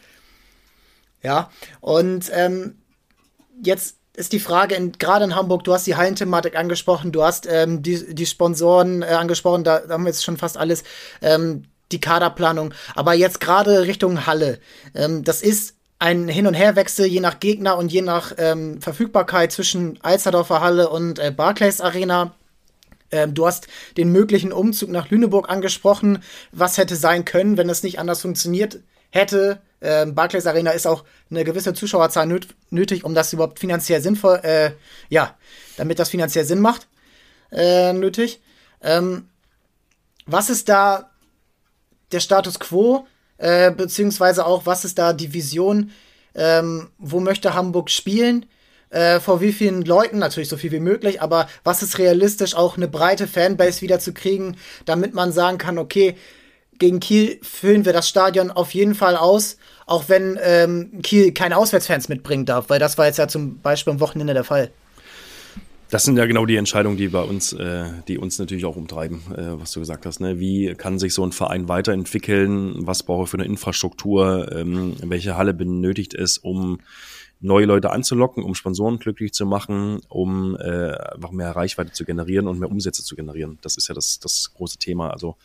Ja, und ähm, jetzt ist die Frage, gerade in Hamburg, du hast die Hallenthematik angesprochen, du hast ähm, die, die Sponsoren äh, angesprochen, da, da, haben wir jetzt schon fast alles, ähm, die Kaderplanung, aber jetzt gerade Richtung Halle. Ähm, das ist ein Hin- und Herwechsel je nach Gegner und je nach ähm, Verfügbarkeit zwischen Alsterdorfer Halle und äh, Barclays Arena. Ähm, du hast den möglichen Umzug nach Lüneburg angesprochen. Was hätte sein können, wenn es nicht anders funktioniert hätte? Ähm, Barclays Arena ist auch eine gewisse Zuschauerzahl nöt nötig, um das überhaupt finanziell sinnvoll, äh, ja, damit das finanziell Sinn macht, äh, nötig. Ähm, was ist da der Status quo, äh, beziehungsweise auch, was ist da die Vision, ähm, wo möchte Hamburg spielen? Äh, vor wie vielen Leuten, natürlich so viel wie möglich, aber was ist realistisch, auch eine breite Fanbase wieder zu kriegen, damit man sagen kann, okay, gegen Kiel füllen wir das Stadion auf jeden Fall aus, auch wenn ähm, Kiel keine Auswärtsfans mitbringen darf, weil das war jetzt ja zum Beispiel am Wochenende der Fall. Das sind ja genau die Entscheidungen, die bei uns, äh, die uns natürlich auch umtreiben, äh, was du gesagt hast. Ne? Wie kann sich so ein Verein weiterentwickeln? Was brauche ich für eine Infrastruktur? Ähm, welche Halle benötigt es, um neue Leute anzulocken, um Sponsoren glücklich zu machen, um äh, einfach mehr Reichweite zu generieren und mehr Umsätze zu generieren. Das ist ja das, das große Thema. Also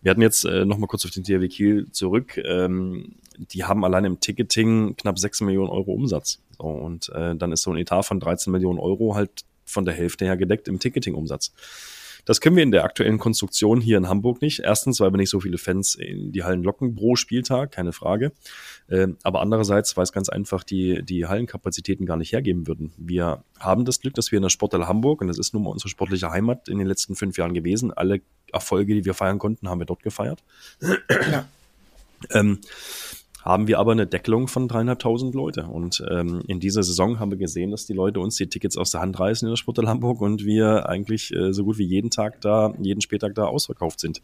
wir hatten jetzt äh, noch mal kurz auf den THW Kiel zurück. Ähm, die haben allein im Ticketing knapp 6 Millionen Euro Umsatz. So, und äh, dann ist so ein Etat von 13 Millionen Euro halt von der Hälfte her gedeckt im Ticketing-Umsatz. Das können wir in der aktuellen Konstruktion hier in Hamburg nicht. Erstens, weil wir nicht so viele Fans in die Hallen locken pro Spieltag, keine Frage. Ähm, aber andererseits, weil es ganz einfach die, die Hallenkapazitäten gar nicht hergeben würden. Wir haben das Glück, dass wir in der Sporthalle Hamburg, und das ist nun mal unsere sportliche Heimat in den letzten fünf Jahren gewesen, alle Erfolge, die wir feiern konnten, haben wir dort gefeiert. Ja. ähm, haben wir aber eine Deckelung von dreieinhalbtausend Leute. Und ähm, in dieser Saison haben wir gesehen, dass die Leute uns die Tickets aus der Hand reißen in der Sporthalle Hamburg und wir eigentlich äh, so gut wie jeden Tag da, jeden Spättag da ausverkauft sind.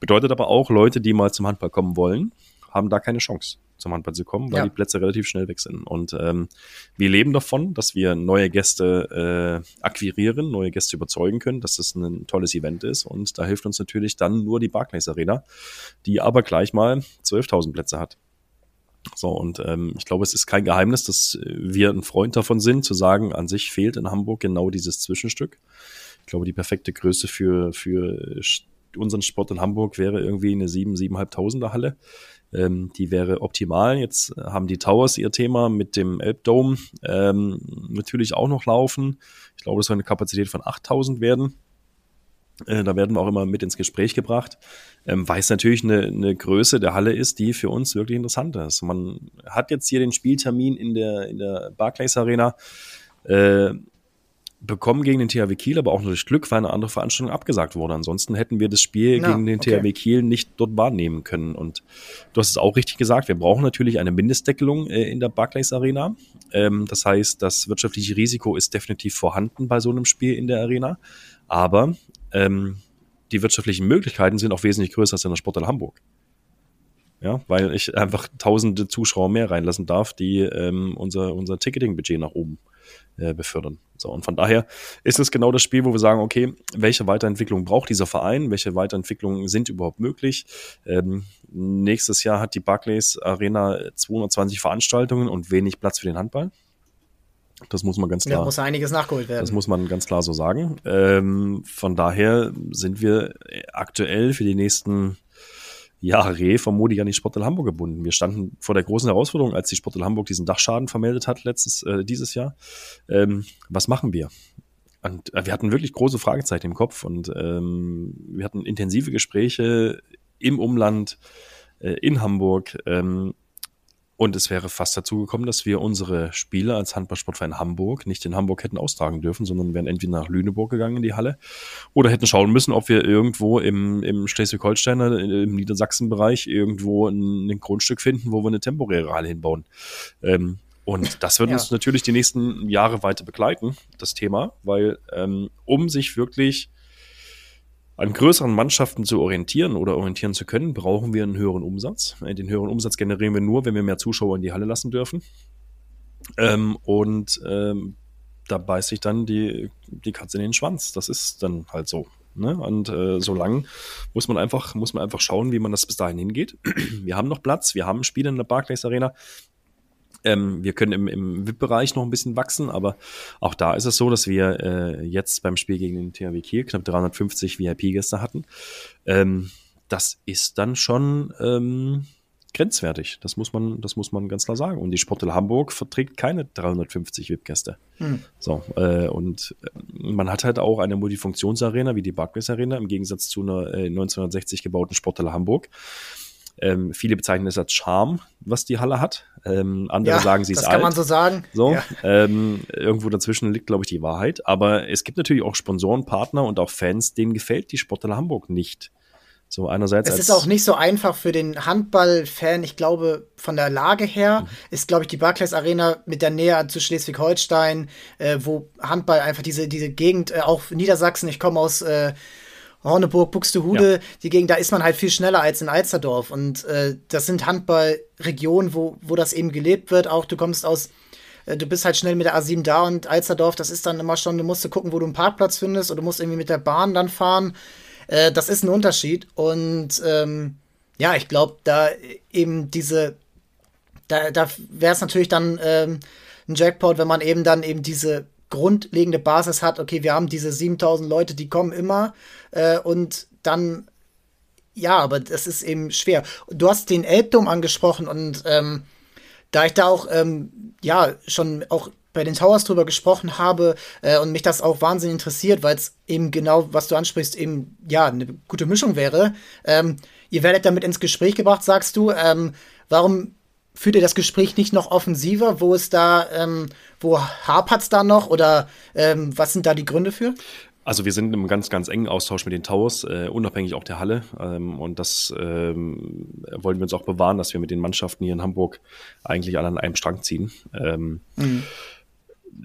Bedeutet aber auch, Leute, die mal zum Handball kommen wollen, haben da keine Chance zum Handball zu kommen, weil ja. die Plätze relativ schnell weg sind. Und ähm, wir leben davon, dass wir neue Gäste äh, akquirieren, neue Gäste überzeugen können, dass das ein tolles Event ist. Und da hilft uns natürlich dann nur die Barclays Arena, die aber gleich mal 12.000 Plätze hat. So, und ähm, ich glaube, es ist kein Geheimnis, dass wir ein Freund davon sind, zu sagen, an sich fehlt in Hamburg genau dieses Zwischenstück. Ich glaube, die perfekte Größe für, für unseren Sport in Hamburg wäre irgendwie eine 7, 7.500er Halle. Ähm, die wäre optimal. Jetzt haben die Towers ihr Thema mit dem Elbdome ähm, natürlich auch noch laufen. Ich glaube, es soll eine Kapazität von 8000 werden. Äh, da werden wir auch immer mit ins Gespräch gebracht, ähm, weil es natürlich eine, eine Größe der Halle ist, die für uns wirklich interessant ist. Man hat jetzt hier den Spieltermin in der, in der Barclays Arena äh, bekommen gegen den THW Kiel, aber auch nur durch Glück, weil eine andere Veranstaltung abgesagt wurde. Ansonsten hätten wir das Spiel ja, gegen den okay. THW Kiel nicht dort wahrnehmen können. Und du hast es auch richtig gesagt, wir brauchen natürlich eine Mindestdeckelung äh, in der Barclays Arena. Ähm, das heißt, das wirtschaftliche Risiko ist definitiv vorhanden bei so einem Spiel in der Arena. Aber ähm, die wirtschaftlichen Möglichkeiten sind auch wesentlich größer als in der Sporthalle Hamburg. Ja, weil ich einfach tausende Zuschauer mehr reinlassen darf, die ähm, unser, unser Ticketing-Budget nach oben äh, befördern. So, und von daher ist es genau das Spiel, wo wir sagen, okay, welche Weiterentwicklung braucht dieser Verein? Welche Weiterentwicklungen sind überhaupt möglich? Ähm, nächstes Jahr hat die Barclays Arena 220 Veranstaltungen und wenig Platz für den Handball. Das muss man ganz klar. Da muss einiges nachgeholt werden. Das muss man ganz klar so sagen. Ähm, von daher sind wir aktuell für die nächsten Jahre vermutlich an die Sportel Hamburg gebunden. Wir standen vor der großen Herausforderung, als die Sportel Hamburg diesen Dachschaden vermeldet hat letztes, äh, dieses Jahr. Ähm, was machen wir? Und äh, wir hatten wirklich große Fragezeichen im Kopf und ähm, wir hatten intensive Gespräche im Umland, äh, in Hamburg. Ähm, und es wäre fast dazu gekommen, dass wir unsere Spiele als Handballsportverein Hamburg nicht in Hamburg hätten austragen dürfen, sondern wären entweder nach Lüneburg gegangen in die Halle oder hätten schauen müssen, ob wir irgendwo im, im Schleswig-Holsteiner, im Niedersachsen-Bereich irgendwo ein, ein, Grundstück finden, wo wir eine temporäre Halle hinbauen. Ähm, und das wird ja. uns natürlich die nächsten Jahre weiter begleiten, das Thema, weil ähm, um sich wirklich an größeren Mannschaften zu orientieren oder orientieren zu können, brauchen wir einen höheren Umsatz. Äh, den höheren Umsatz generieren wir nur, wenn wir mehr Zuschauer in die Halle lassen dürfen. Ähm, und ähm, da beißt sich dann die, die Katze in den Schwanz. Das ist dann halt so. Ne? Und äh, so lang muss man einfach, muss man einfach schauen, wie man das bis dahin hingeht. Wir haben noch Platz, wir haben Spiele in der Barclays Arena. Ähm, wir können im, im VIP-Bereich noch ein bisschen wachsen, aber auch da ist es so, dass wir äh, jetzt beim Spiel gegen den THW Kiel knapp 350 VIP-Gäste hatten. Ähm, das ist dann schon ähm, grenzwertig. Das muss man, das muss man ganz klar sagen. Und die Sportel Hamburg verträgt keine 350 VIP-Gäste. Hm. So, äh, und äh, man hat halt auch eine Multifunktionsarena wie die Barclays Arena im Gegensatz zu einer äh, 1960 gebauten Sportel Hamburg. Ähm, viele bezeichnen es als Charme, was die Halle hat. Ähm, andere ja, sagen, sie ist alt. Das kann man so sagen. So, ja. ähm, irgendwo dazwischen liegt, glaube ich, die Wahrheit. Aber es gibt natürlich auch Sponsoren, Partner und auch Fans, denen gefällt die Sporthalle Hamburg nicht. So einerseits. Es ist auch nicht so einfach für den Handballfan. Ich glaube, von der Lage her mhm. ist, glaube ich, die Barclays Arena mit der Nähe zu Schleswig-Holstein, äh, wo Handball einfach diese, diese Gegend, äh, auch Niedersachsen, ich komme aus äh, Horneburg, Buxtehude, ja. die Gegend, da ist man halt viel schneller als in Alsterdorf. Und äh, das sind Handballregionen, wo, wo das eben gelebt wird. Auch du kommst aus, äh, du bist halt schnell mit der A7 da und Alsterdorf, das ist dann immer schon, du musst gucken, wo du einen Parkplatz findest oder du musst irgendwie mit der Bahn dann fahren. Äh, das ist ein Unterschied. Und ähm, ja, ich glaube, da eben diese, da, da wäre es natürlich dann ähm, ein Jackpot, wenn man eben dann eben diese grundlegende Basis hat, okay, wir haben diese 7000 Leute, die kommen immer äh, und dann, ja, aber das ist eben schwer. Du hast den Elbdom angesprochen und ähm, da ich da auch, ähm, ja, schon auch bei den Towers drüber gesprochen habe äh, und mich das auch wahnsinnig interessiert, weil es eben genau, was du ansprichst, eben, ja, eine gute Mischung wäre. Ähm, ihr werdet damit ins Gespräch gebracht, sagst du. Ähm, warum führt ihr das Gespräch nicht noch offensiver? Wo ist da, ähm, wo hapert es da noch oder ähm, was sind da die Gründe für? Also wir sind im ganz, ganz engen Austausch mit den Towers, äh, unabhängig auch der Halle. Ähm, und das ähm, wollen wir uns auch bewahren, dass wir mit den Mannschaften hier in Hamburg eigentlich alle an einem Strang ziehen. Ähm, mhm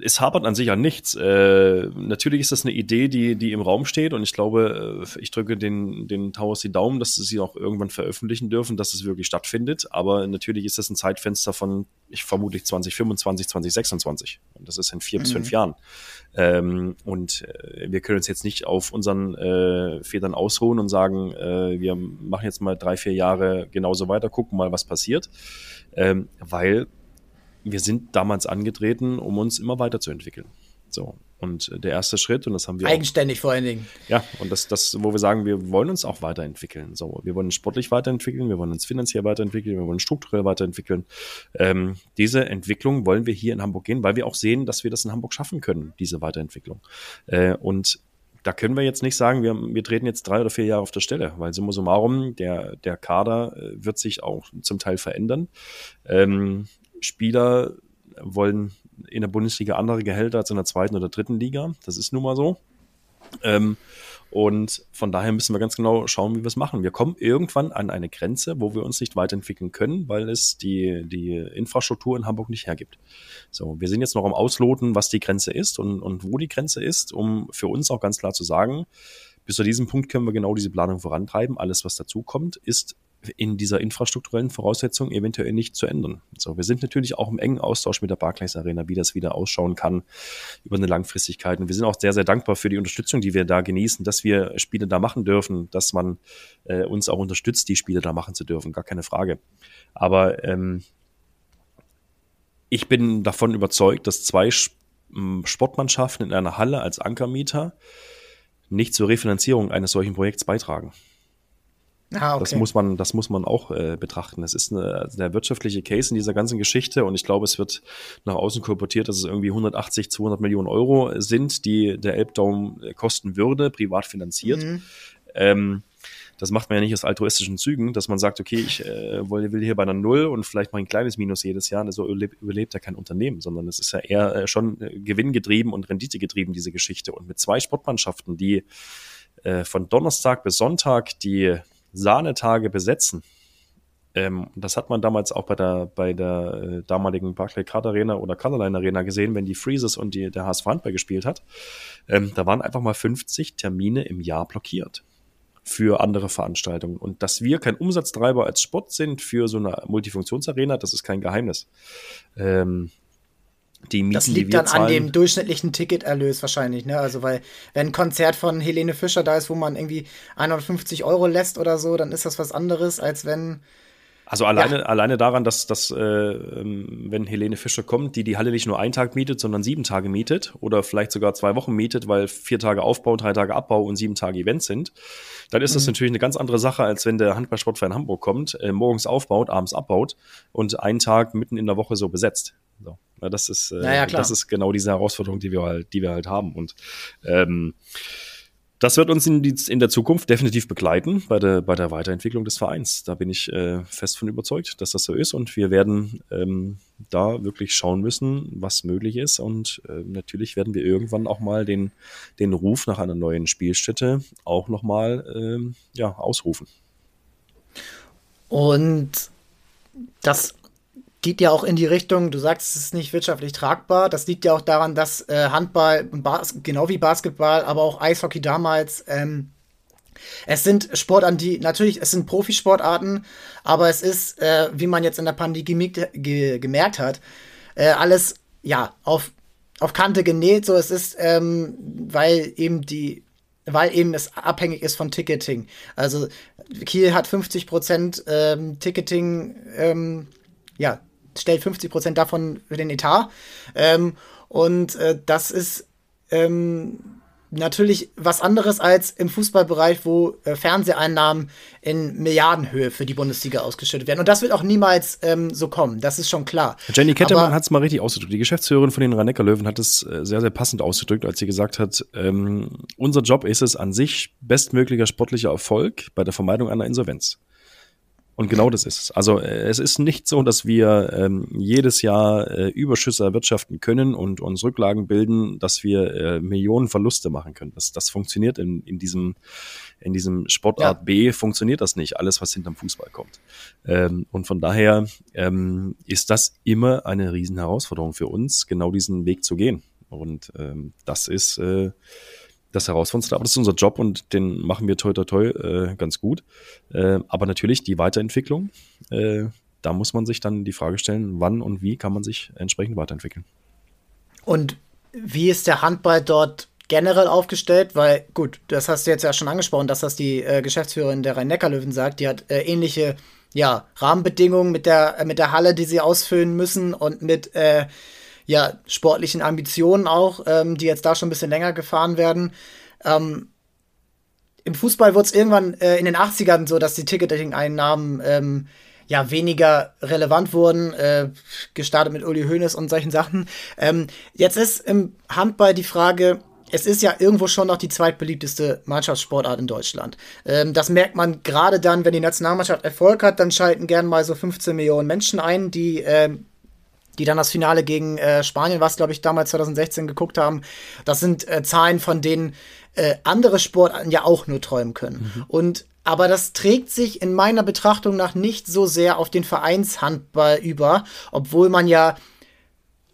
es hapert an sich an nichts. Äh, natürlich ist das eine Idee, die, die im Raum steht und ich glaube, äh, ich drücke den, den Towers die Daumen, dass sie auch irgendwann veröffentlichen dürfen, dass es wirklich stattfindet. Aber natürlich ist das ein Zeitfenster von, ich vermute 2025, 2026. Und das ist in vier mhm. bis fünf mhm. Jahren. Ähm, und äh, wir können uns jetzt nicht auf unseren äh, Federn ausruhen und sagen, äh, wir machen jetzt mal drei, vier Jahre genauso weiter, gucken mal, was passiert. Ähm, weil wir sind damals angetreten, um uns immer weiterzuentwickeln. So. Und der erste Schritt, und das haben wir. Eigenständig auch, vor allen Dingen. Ja, und das, das, wo wir sagen, wir wollen uns auch weiterentwickeln. So, wir wollen uns sportlich weiterentwickeln, wir wollen uns finanziell weiterentwickeln, wir wollen uns strukturell weiterentwickeln. Ähm, diese Entwicklung wollen wir hier in Hamburg gehen, weil wir auch sehen, dass wir das in Hamburg schaffen können, diese Weiterentwicklung. Äh, und da können wir jetzt nicht sagen, wir, wir treten jetzt drei oder vier Jahre auf der Stelle, weil summa summarum, der, der Kader äh, wird sich auch zum Teil verändern. Ähm, Spieler wollen in der Bundesliga andere Gehälter als in der zweiten oder dritten Liga. Das ist nun mal so. Ähm, und von daher müssen wir ganz genau schauen, wie wir es machen. Wir kommen irgendwann an eine Grenze, wo wir uns nicht weiterentwickeln können, weil es die, die Infrastruktur in Hamburg nicht hergibt. So, wir sind jetzt noch am Ausloten, was die Grenze ist und, und wo die Grenze ist, um für uns auch ganz klar zu sagen, bis zu diesem Punkt können wir genau diese Planung vorantreiben. Alles, was dazu kommt, ist in dieser infrastrukturellen Voraussetzung eventuell nicht zu ändern. So, wir sind natürlich auch im engen Austausch mit der Barclays Arena, wie das wieder ausschauen kann über eine Langfristigkeit. Und wir sind auch sehr, sehr dankbar für die Unterstützung, die wir da genießen, dass wir Spiele da machen dürfen, dass man äh, uns auch unterstützt, die Spiele da machen zu dürfen, gar keine Frage. Aber ähm, ich bin davon überzeugt, dass zwei Sportmannschaften in einer Halle als Ankermieter nicht zur Refinanzierung eines solchen Projekts beitragen. Ah, okay. Das muss man, das muss man auch äh, betrachten. Es ist eine, der wirtschaftliche Case in dieser ganzen Geschichte und ich glaube, es wird nach außen kolportiert, dass es irgendwie 180, 200 Millionen Euro sind, die der Elbdaum äh, kosten würde, privat finanziert. Mhm. Ähm, das macht man ja nicht aus altruistischen Zügen, dass man sagt, okay, ich äh, will hier bei einer Null und vielleicht mal ein kleines Minus jedes Jahr. So überlebt, überlebt ja kein Unternehmen, sondern es ist ja eher äh, schon äh, gewinngetrieben und renditegetrieben, diese Geschichte. Und mit zwei Sportmannschaften, die äh, von Donnerstag bis Sonntag die Sahnetage besetzen, ähm, das hat man damals auch bei der, bei der äh, damaligen Barclaycard Arena oder Colorline Arena gesehen, wenn die Freezes und die, der HSV Handball gespielt hat. Ähm, da waren einfach mal 50 Termine im Jahr blockiert für andere Veranstaltungen. Und dass wir kein Umsatztreiber als Sport sind für so eine Multifunktionsarena, das ist kein Geheimnis. Ähm, die Mieten, das liegt dann zahlen, an dem durchschnittlichen Ticketerlös wahrscheinlich, ne? Also, weil, wenn ein Konzert von Helene Fischer da ist, wo man irgendwie 150 Euro lässt oder so, dann ist das was anderes, als wenn also alleine, ja. alleine daran, dass, dass äh, ähm, wenn Helene Fischer kommt, die die Halle nicht nur einen Tag mietet, sondern sieben Tage mietet oder vielleicht sogar zwei Wochen mietet, weil vier Tage Aufbau, drei Tage Abbau und sieben Tage Events sind, dann ist mhm. das natürlich eine ganz andere Sache, als wenn der Handballsportverein Hamburg kommt, äh, morgens aufbaut, abends abbaut und einen Tag mitten in der Woche so besetzt. So. Ja, das ist, äh, naja, das ist genau diese Herausforderung, die wir halt, die wir halt haben. Und ähm, das wird uns in, die, in, der Zukunft definitiv begleiten bei der, bei der Weiterentwicklung des Vereins. Da bin ich äh, fest von überzeugt, dass das so ist. Und wir werden ähm, da wirklich schauen müssen, was möglich ist. Und äh, natürlich werden wir irgendwann auch mal den, den Ruf nach einer neuen Spielstätte auch nochmal ähm, ja, ausrufen. Und das geht ja auch in die Richtung, du sagst, es ist nicht wirtschaftlich tragbar. Das liegt ja auch daran, dass äh, Handball, genau wie Basketball, aber auch Eishockey damals, ähm, es sind Sportarten, die natürlich, es sind Profisportarten, aber es ist, äh, wie man jetzt in der Pandemie ge gemerkt hat, äh, alles ja auf, auf Kante genäht. So, es ist, ähm, weil eben die weil eben es abhängig ist von Ticketing. Also Kiel hat 50 Prozent ähm, Ticketing, ähm, ja, stellt 50 Prozent davon für den Etat. Ähm, und äh, das ist ähm, natürlich was anderes als im Fußballbereich, wo äh, Fernseheinnahmen in Milliardenhöhe für die Bundesliga ausgeschüttet werden. Und das wird auch niemals ähm, so kommen, das ist schon klar. Jenny Kettermann hat es mal richtig ausgedrückt. Die Geschäftsführerin von den rhein löwen hat es äh, sehr, sehr passend ausgedrückt, als sie gesagt hat, ähm, unser Job ist es an sich, bestmöglicher sportlicher Erfolg bei der Vermeidung einer Insolvenz. Und genau das ist es. Also äh, es ist nicht so, dass wir ähm, jedes Jahr äh, Überschüsse erwirtschaften können und uns Rücklagen bilden, dass wir äh, Millionen Verluste machen können. Das, das funktioniert in, in diesem in diesem Sportart ja. B funktioniert das nicht. Alles, was hinterm Fußball kommt. Ähm, und von daher ähm, ist das immer eine riesen Herausforderung für uns, genau diesen Weg zu gehen. Und ähm, das ist äh, das herausforderndste, aber das ist unser Job und den machen wir toi toi toi äh, ganz gut. Äh, aber natürlich die Weiterentwicklung, äh, da muss man sich dann die Frage stellen, wann und wie kann man sich entsprechend weiterentwickeln. Und wie ist der Handball dort generell aufgestellt? Weil, gut, das hast du jetzt ja schon angesprochen, dass das die äh, Geschäftsführerin der Rhein-Neckar-Löwen sagt, die hat äh, ähnliche ja, Rahmenbedingungen mit der, äh, mit der Halle, die sie ausfüllen müssen und mit ja, sportlichen Ambitionen auch, ähm, die jetzt da schon ein bisschen länger gefahren werden. Ähm, Im Fußball wurde es irgendwann äh, in den 80ern so, dass die Ticketing-Einnahmen ähm, ja weniger relevant wurden, äh, gestartet mit Uli Hoeneß und solchen Sachen. Ähm, jetzt ist im Handball die Frage, es ist ja irgendwo schon noch die zweitbeliebteste Mannschaftssportart in Deutschland. Ähm, das merkt man gerade dann, wenn die Nationalmannschaft Erfolg hat, dann schalten gern mal so 15 Millionen Menschen ein, die ähm, die dann das Finale gegen äh, Spanien, was glaube ich damals 2016 geguckt haben. Das sind äh, Zahlen, von denen äh, andere Sportarten ja auch nur träumen können. Mhm. Und aber das trägt sich in meiner Betrachtung nach nicht so sehr auf den Vereinshandball über, obwohl man ja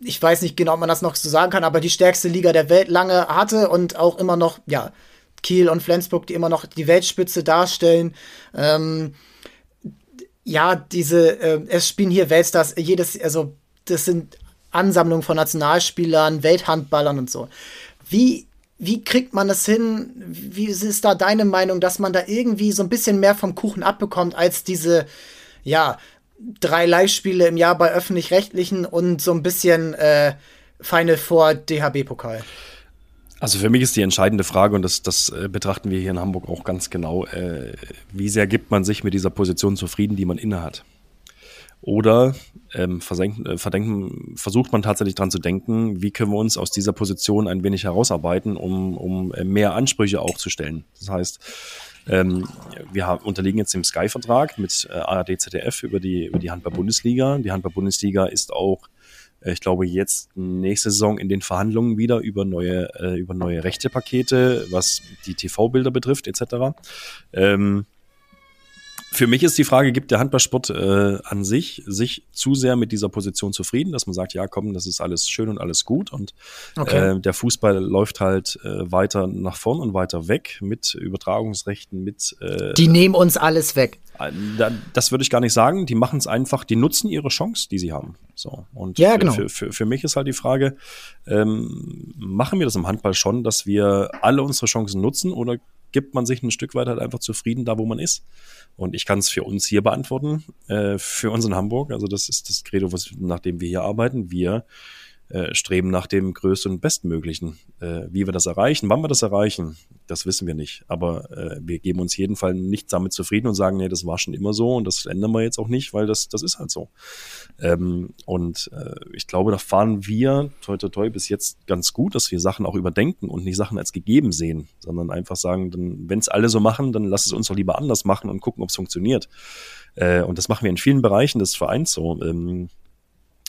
ich weiß nicht genau, ob man das noch so sagen kann, aber die stärkste Liga der Welt lange hatte und auch immer noch, ja, Kiel und Flensburg, die immer noch die Weltspitze darstellen. Ähm, ja, diese, äh, es spielen hier Weltstars, jedes, also das sind Ansammlungen von Nationalspielern, Welthandballern und so. Wie, wie kriegt man das hin? Wie ist da deine Meinung, dass man da irgendwie so ein bisschen mehr vom Kuchen abbekommt als diese, ja, drei Live-Spiele im Jahr bei öffentlich-rechtlichen und so ein bisschen äh, Final Four DHB-Pokal? Also für mich ist die entscheidende Frage, und das, das äh, betrachten wir hier in Hamburg auch ganz genau, äh, wie sehr gibt man sich mit dieser Position zufrieden, die man innehat? Oder ähm, äh, verdenken, versucht man tatsächlich dran zu denken, wie können wir uns aus dieser Position ein wenig herausarbeiten, um, um äh, mehr Ansprüche auch zu stellen. Das heißt, ähm, wir haben, unterliegen jetzt dem Sky-Vertrag mit äh, ARD, ZDF über die, über die Handball-Bundesliga. Die Handball-Bundesliga ist auch äh, ich glaube, jetzt nächste Saison in den Verhandlungen wieder über neue, äh, über neue Rechtepakete, was die TV-Bilder betrifft, etc. Ähm, für mich ist die Frage, gibt der Handballsport äh, an sich sich zu sehr mit dieser Position zufrieden, dass man sagt, ja komm, das ist alles schön und alles gut und okay. äh, der Fußball läuft halt äh, weiter nach vorn und weiter weg mit Übertragungsrechten, mit äh, Die nehmen uns alles weg. Äh, das würde ich gar nicht sagen, die machen es einfach, die nutzen ihre Chance, die sie haben. So. Und ja, genau. für, für, für mich ist halt die Frage, ähm, machen wir das im Handball schon, dass wir alle unsere Chancen nutzen oder gibt man sich ein Stück weit halt einfach zufrieden da, wo man ist? Und ich kann es für uns hier beantworten, äh, für uns in Hamburg. Also das ist das Credo, was, nach dem wir hier arbeiten. Wir äh, streben nach dem größten und bestmöglichen. Äh, wie wir das erreichen, wann wir das erreichen, das wissen wir nicht. Aber äh, wir geben uns jeden Fall nicht damit zufrieden und sagen, nee, das war schon immer so und das ändern wir jetzt auch nicht, weil das, das ist halt so. Ähm, und äh, ich glaube, da fahren wir toi toi toi bis jetzt ganz gut, dass wir Sachen auch überdenken und nicht Sachen als gegeben sehen, sondern einfach sagen, wenn es alle so machen, dann lass es uns doch lieber anders machen und gucken, ob es funktioniert. Äh, und das machen wir in vielen Bereichen des Vereins so. Ähm,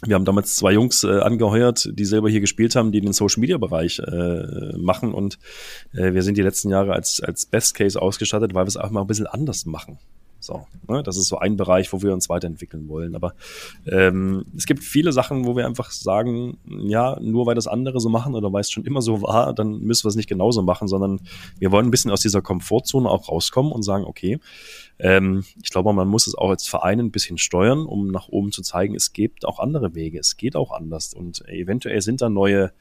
wir haben damals zwei Jungs äh, angeheuert, die selber hier gespielt haben, die den Social Media Bereich äh, machen und äh, wir sind die letzten Jahre als als Best Case ausgestattet, weil wir es auch mal ein bisschen anders machen. So, ne? Das ist so ein Bereich, wo wir uns weiterentwickeln wollen. Aber ähm, es gibt viele Sachen, wo wir einfach sagen, ja, nur weil das andere so machen oder weil es schon immer so war, dann müssen wir es nicht genauso machen, sondern wir wollen ein bisschen aus dieser Komfortzone auch rauskommen und sagen, okay, ähm, ich glaube, man muss es auch als Verein ein bisschen steuern, um nach oben zu zeigen, es gibt auch andere Wege, es geht auch anders. Und eventuell sind da neue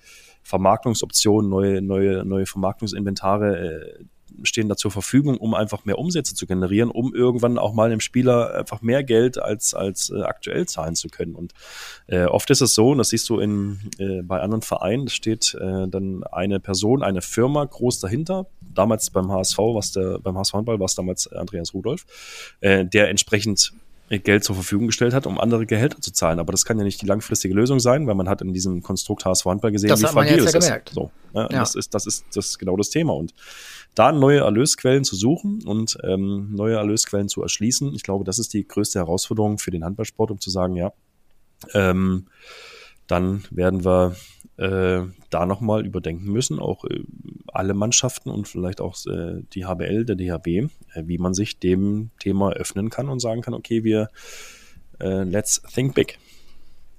Vermarktungsoptionen, neue, neue, neue Vermarktungsinventare, äh, stehen da zur Verfügung, um einfach mehr Umsätze zu generieren, um irgendwann auch mal dem Spieler einfach mehr Geld als, als äh, aktuell zahlen zu können. Und äh, oft ist es so, und das siehst du in, äh, bei anderen Vereinen, steht äh, dann eine Person, eine Firma groß dahinter. Damals beim HSV, was der, beim HSV Handball war es damals Andreas Rudolf, äh, der entsprechend Geld zur Verfügung gestellt hat, um andere Gehälter zu zahlen. Aber das kann ja nicht die langfristige Lösung sein, weil man hat in diesem Konstrukt HSV Handball gesehen, das wie fragil es ist. So, ja, ja. Das ist, das ist, das ist genau das Thema. Und da neue Erlösquellen zu suchen und ähm, neue Erlösquellen zu erschließen, ich glaube, das ist die größte Herausforderung für den Handballsport, um zu sagen, ja, ähm, dann werden wir äh, da nochmal überdenken müssen, auch äh, alle Mannschaften und vielleicht auch äh, die HBL, der DHB, äh, wie man sich dem Thema öffnen kann und sagen kann, okay, wir äh, let's think big.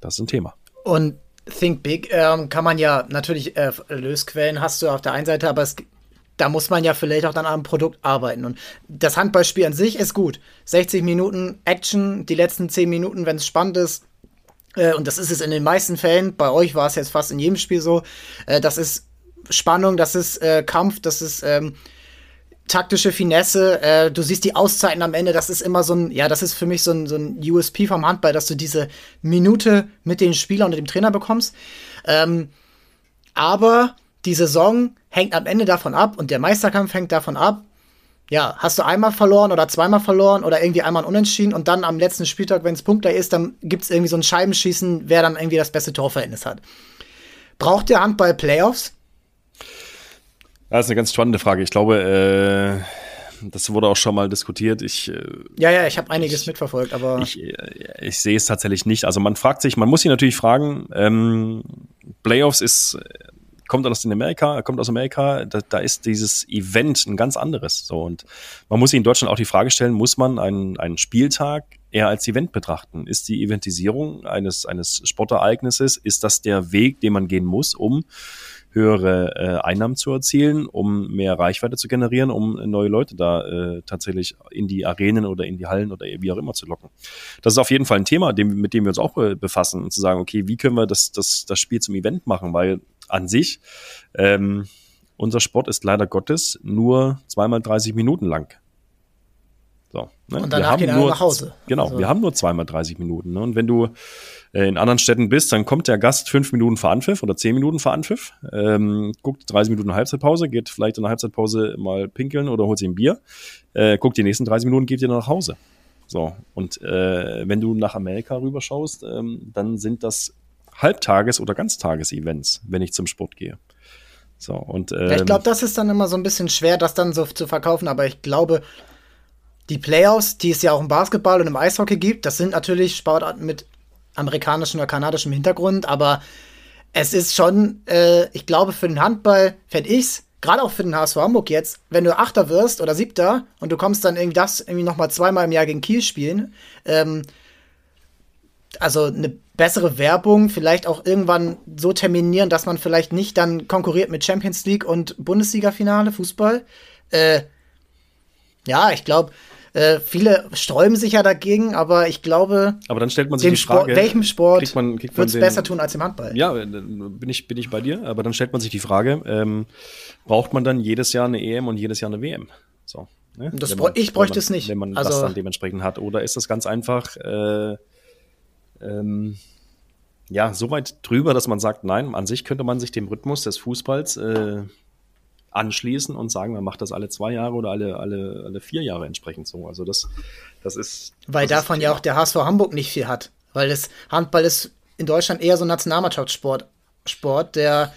Das ist ein Thema. Und Think Big ähm, kann man ja natürlich, äh, Lösquellen hast du auf der einen Seite, aber es da muss man ja vielleicht auch dann am Produkt arbeiten. Und das Handballspiel an sich ist gut. 60 Minuten Action, die letzten 10 Minuten, wenn es spannend ist. Äh, und das ist es in den meisten Fällen. Bei euch war es jetzt fast in jedem Spiel so. Äh, das ist Spannung, das ist äh, Kampf, das ist ähm, taktische Finesse. Äh, du siehst die Auszeiten am Ende. Das ist immer so ein, ja, das ist für mich so ein, so ein USP vom Handball, dass du diese Minute mit den Spielern und dem Trainer bekommst. Ähm, aber die Saison hängt am Ende davon ab und der Meisterkampf hängt davon ab. Ja, hast du einmal verloren oder zweimal verloren oder irgendwie einmal unentschieden und dann am letzten Spieltag, wenn es Punkte ist, dann gibt es irgendwie so ein Scheibenschießen, wer dann irgendwie das beste Torverhältnis hat. Braucht der Handball Playoffs? Das ist eine ganz spannende Frage. Ich glaube, äh, das wurde auch schon mal diskutiert. Ich, äh, ja, ja, ich habe einiges ich, mitverfolgt, aber. Ich, äh, ich sehe es tatsächlich nicht. Also man fragt sich, man muss sich natürlich fragen, ähm, Playoffs ist kommt aus Amerika, kommt aus Amerika, da, da ist dieses Event ein ganz anderes. So und man muss sich in Deutschland auch die Frage stellen: Muss man einen, einen Spieltag eher als Event betrachten? Ist die Eventisierung eines eines Sportereignisses ist das der Weg, den man gehen muss, um höhere äh, Einnahmen zu erzielen, um mehr Reichweite zu generieren, um neue Leute da äh, tatsächlich in die Arenen oder in die Hallen oder wie auch immer zu locken. Das ist auf jeden Fall ein Thema, dem, mit dem wir uns auch äh, befassen und zu sagen, okay, wie können wir das, das, das Spiel zum Event machen, weil an sich. Ähm, unser Sport ist leider Gottes nur zweimal 30 Minuten lang. So, ne? Und danach wir haben nur, nach Hause. Genau, also. wir haben nur zweimal 30 Minuten. Ne? Und wenn du äh, in anderen Städten bist, dann kommt der Gast fünf Minuten vor Anpfiff oder zehn Minuten vor Anpfiff, ähm, guckt 30 Minuten Halbzeitpause, geht vielleicht in der Halbzeitpause mal pinkeln oder holt sich ein Bier, äh, guckt die nächsten 30 Minuten, geht wieder nach Hause. So, und äh, wenn du nach Amerika rüberschaust, ähm, dann sind das Halbtages- oder Ganztages-Events, wenn ich zum Sport gehe. So, und, ähm, ich glaube, das ist dann immer so ein bisschen schwer, das dann so zu verkaufen, aber ich glaube, die Playoffs, die es ja auch im Basketball und im Eishockey gibt, das sind natürlich Sportarten mit amerikanischem oder kanadischem Hintergrund, aber es ist schon, äh, ich glaube, für den Handball fände ich's, gerade auch für den HSV Hamburg jetzt, wenn du Achter wirst oder Siebter und du kommst dann irgendwie das irgendwie nochmal zweimal im Jahr gegen Kiel spielen, ähm, also eine bessere Werbung, vielleicht auch irgendwann so terminieren, dass man vielleicht nicht dann konkurriert mit Champions League und Bundesliga-Finale, Fußball. Äh, ja, ich glaube, äh, viele sträuben sich ja dagegen, aber ich glaube, aber dann stellt man sich die Frage, Sport, welchem Sport wird es besser tun als im Handball? Ja, äh, bin ich, bin ich bei dir, aber dann stellt man sich die Frage, ähm, braucht man dann jedes Jahr eine EM und jedes Jahr eine WM? So, ne? das man, ich bräuchte man, es nicht. Wenn man also, das dann dementsprechend hat. Oder ist das ganz einfach äh, ähm, ja, so weit drüber, dass man sagt, nein, an sich könnte man sich dem Rhythmus des Fußballs äh, anschließen und sagen, man macht das alle zwei Jahre oder alle, alle, alle vier Jahre entsprechend so. Also das, das ist. Weil das davon ist ja auch der HSV Hamburg nicht viel hat. Weil das Handball ist in Deutschland eher so ein Nationalmannschaftssport, Sport, der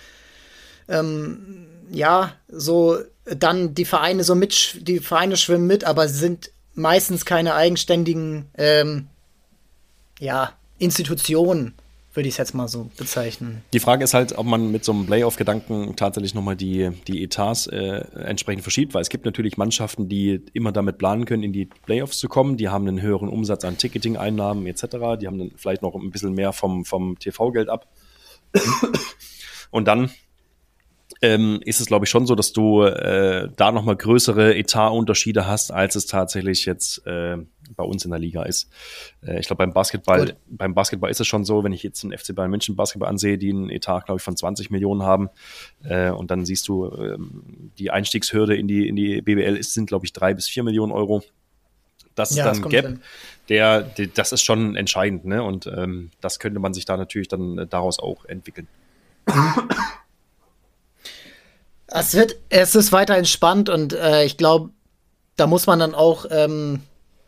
ähm, ja so dann die Vereine so mit, die Vereine schwimmen mit, aber sind meistens keine eigenständigen ähm, ja, Institutionen würde ich es jetzt mal so bezeichnen. Die Frage ist halt, ob man mit so einem Playoff-Gedanken tatsächlich nochmal die, die Etats äh, entsprechend verschiebt, weil es gibt natürlich Mannschaften, die immer damit planen können, in die Playoffs zu kommen. Die haben einen höheren Umsatz an Ticketing-Einnahmen etc. Die haben dann vielleicht noch ein bisschen mehr vom, vom TV-Geld ab. Und dann ähm, ist es, glaube ich, schon so, dass du äh, da nochmal größere Etatunterschiede hast, als es tatsächlich jetzt äh, bei uns in der Liga ist. Äh, ich glaube, beim Basketball, Gut. beim Basketball ist es schon so, wenn ich jetzt einen FC Bayern München Basketball ansehe, die einen Etat, glaube ich, von 20 Millionen haben, äh, und dann siehst du, ähm, die Einstiegshürde in die, in die BBL ist, sind, glaube ich, drei bis vier Millionen Euro. Das ist ja, dann das Gap, der, der, das ist schon entscheidend, ne? Und ähm, das könnte man sich da natürlich dann äh, daraus auch entwickeln. Es wird, es ist weiter entspannt und äh, ich glaube, da muss man dann auch, ähm,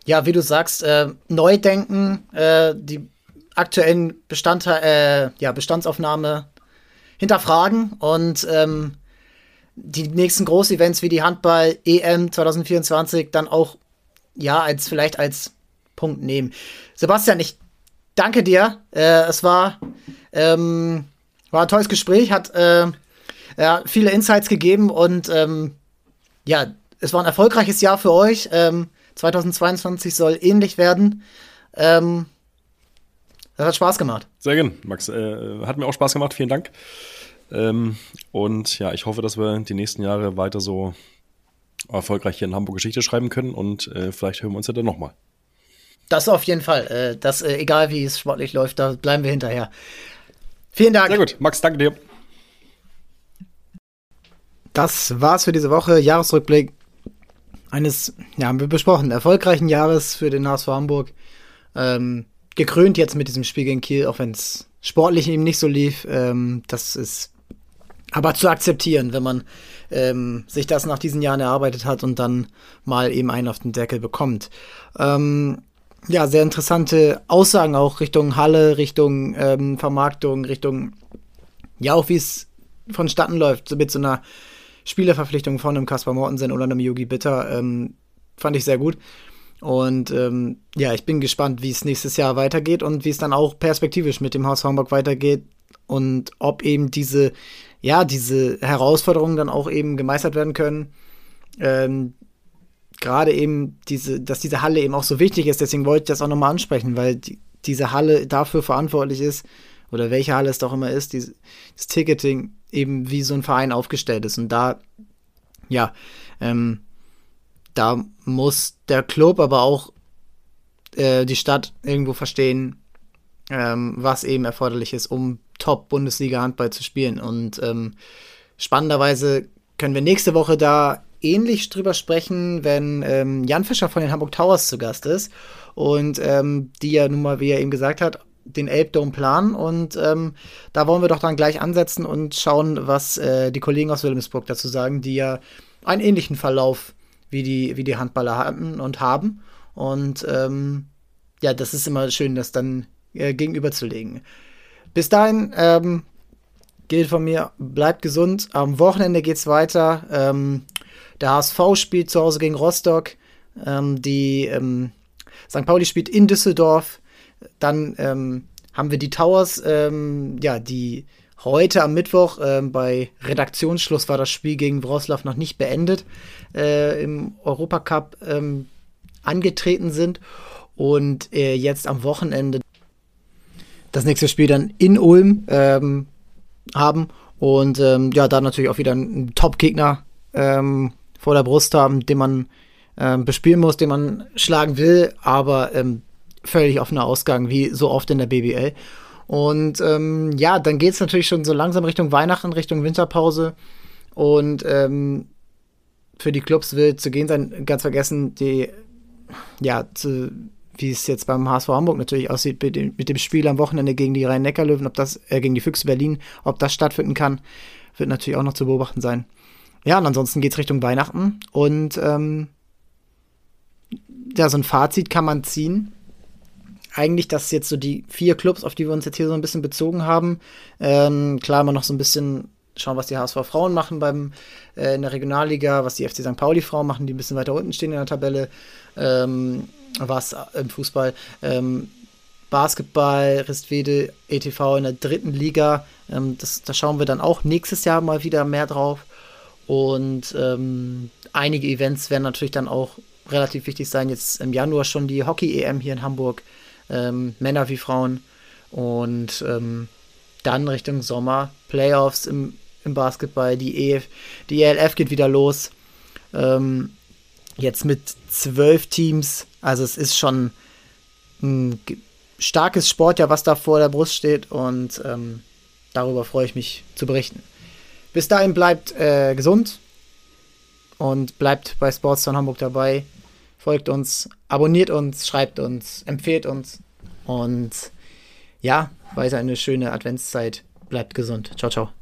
ja, wie du sagst, äh, neu denken, äh, die aktuellen Bestandteil, äh, ja, Bestandsaufnahme hinterfragen und ähm, die nächsten Großevents wie die Handball EM 2024 dann auch ja als vielleicht als Punkt nehmen. Sebastian, ich danke dir. Äh, es war ähm, war ein tolles Gespräch, hat äh, ja, viele Insights gegeben und ähm, ja, es war ein erfolgreiches Jahr für euch. Ähm, 2022 soll ähnlich werden. Ähm, das hat Spaß gemacht. Sehr gern, Max. Äh, hat mir auch Spaß gemacht. Vielen Dank. Ähm, und ja, ich hoffe, dass wir die nächsten Jahre weiter so erfolgreich hier in Hamburg Geschichte schreiben können und äh, vielleicht hören wir uns ja dann nochmal. Das auf jeden Fall. Äh, das, äh, egal wie es sportlich läuft, da bleiben wir hinterher. Vielen Dank. Sehr gut. Max, danke dir. Das war's für diese Woche. Jahresrückblick eines, ja, haben wir besprochen, erfolgreichen Jahres für den HSV Hamburg. Ähm, gekrönt jetzt mit diesem Spiel gegen Kiel, auch wenn es sportlich eben nicht so lief. Ähm, das ist aber zu akzeptieren, wenn man ähm, sich das nach diesen Jahren erarbeitet hat und dann mal eben einen auf den Deckel bekommt. Ähm, ja, sehr interessante Aussagen auch Richtung Halle, Richtung ähm, Vermarktung, Richtung, ja, auch wie es vonstatten läuft, mit so einer Spielerverpflichtung von einem Kaspar Mortensen oder einem Yogi Bitter ähm, fand ich sehr gut. Und ähm, ja, ich bin gespannt, wie es nächstes Jahr weitergeht und wie es dann auch perspektivisch mit dem Haus Hamburg weitergeht und ob eben diese, ja, diese Herausforderungen dann auch eben gemeistert werden können. Ähm, Gerade eben diese, dass diese Halle eben auch so wichtig ist, deswegen wollte ich das auch nochmal ansprechen, weil die, diese Halle dafür verantwortlich ist, oder welche Halle es doch immer ist, die, das Ticketing eben wie so ein Verein aufgestellt ist. Und da, ja, ähm, da muss der Club, aber auch äh, die Stadt irgendwo verstehen, ähm, was eben erforderlich ist, um Top-Bundesliga-Handball zu spielen. Und ähm, spannenderweise können wir nächste Woche da ähnlich drüber sprechen, wenn ähm, Jan Fischer von den Hamburg Towers zu Gast ist und ähm, die ja nun mal, wie er eben gesagt hat, den Elbdom planen und ähm, da wollen wir doch dann gleich ansetzen und schauen, was äh, die Kollegen aus Wilhelmsburg dazu sagen, die ja einen ähnlichen Verlauf wie die, wie die Handballer hatten und haben. Und ähm, ja, das ist immer schön, das dann äh, gegenüberzulegen. Bis dahin ähm, gilt von mir, bleibt gesund. Am Wochenende geht es weiter. Ähm, der HSV spielt zu Hause gegen Rostock. Ähm, die ähm, St. Pauli spielt in Düsseldorf. Dann ähm, haben wir die Towers, ähm, ja, die heute am Mittwoch ähm, bei Redaktionsschluss war das Spiel gegen Wroclaw noch nicht beendet äh, im Europacup ähm, angetreten sind. Und äh, jetzt am Wochenende das nächste Spiel dann in Ulm ähm, haben. Und ähm, ja, da natürlich auch wieder einen Top-Gegner ähm, vor der Brust haben, den man ähm, bespielen muss, den man schlagen will, aber völlig offener Ausgang, wie so oft in der BBL. Und ähm, ja, dann geht es natürlich schon so langsam Richtung Weihnachten, Richtung Winterpause. Und ähm, für die Clubs wird zu gehen sein, ganz vergessen, die, ja, zu, wie es jetzt beim HSV Hamburg natürlich aussieht, mit dem, mit dem Spiel am Wochenende gegen die Rhein-Neckar-Löwen, ob das, äh, gegen die Füchse Berlin, ob das stattfinden kann, wird natürlich auch noch zu beobachten sein. Ja, und ansonsten geht es Richtung Weihnachten und ähm, ja, so ein Fazit kann man ziehen. Eigentlich, dass jetzt so die vier Clubs, auf die wir uns jetzt hier so ein bisschen bezogen haben, ähm, klar immer noch so ein bisschen schauen, was die HSV Frauen machen beim äh, in der Regionalliga, was die FC St. Pauli Frauen machen, die ein bisschen weiter unten stehen in der Tabelle, ähm, was im Fußball. Ähm, Basketball, Ristwede, ETV in der dritten Liga. Ähm, das, da schauen wir dann auch nächstes Jahr mal wieder mehr drauf. Und ähm, einige Events werden natürlich dann auch relativ wichtig sein. Jetzt im Januar schon die Hockey-EM hier in Hamburg, ähm, Männer wie Frauen. Und ähm, dann Richtung Sommer, Playoffs im, im Basketball, die, EF, die ELF geht wieder los. Ähm, jetzt mit zwölf Teams, also es ist schon ein starkes Sportjahr, was da vor der Brust steht und ähm, darüber freue ich mich zu berichten. Bis dahin bleibt äh, gesund und bleibt bei Sportstown Hamburg dabei folgt uns, abonniert uns, schreibt uns, empfehlt uns und ja, weiter eine schöne Adventszeit. Bleibt gesund. Ciao, ciao.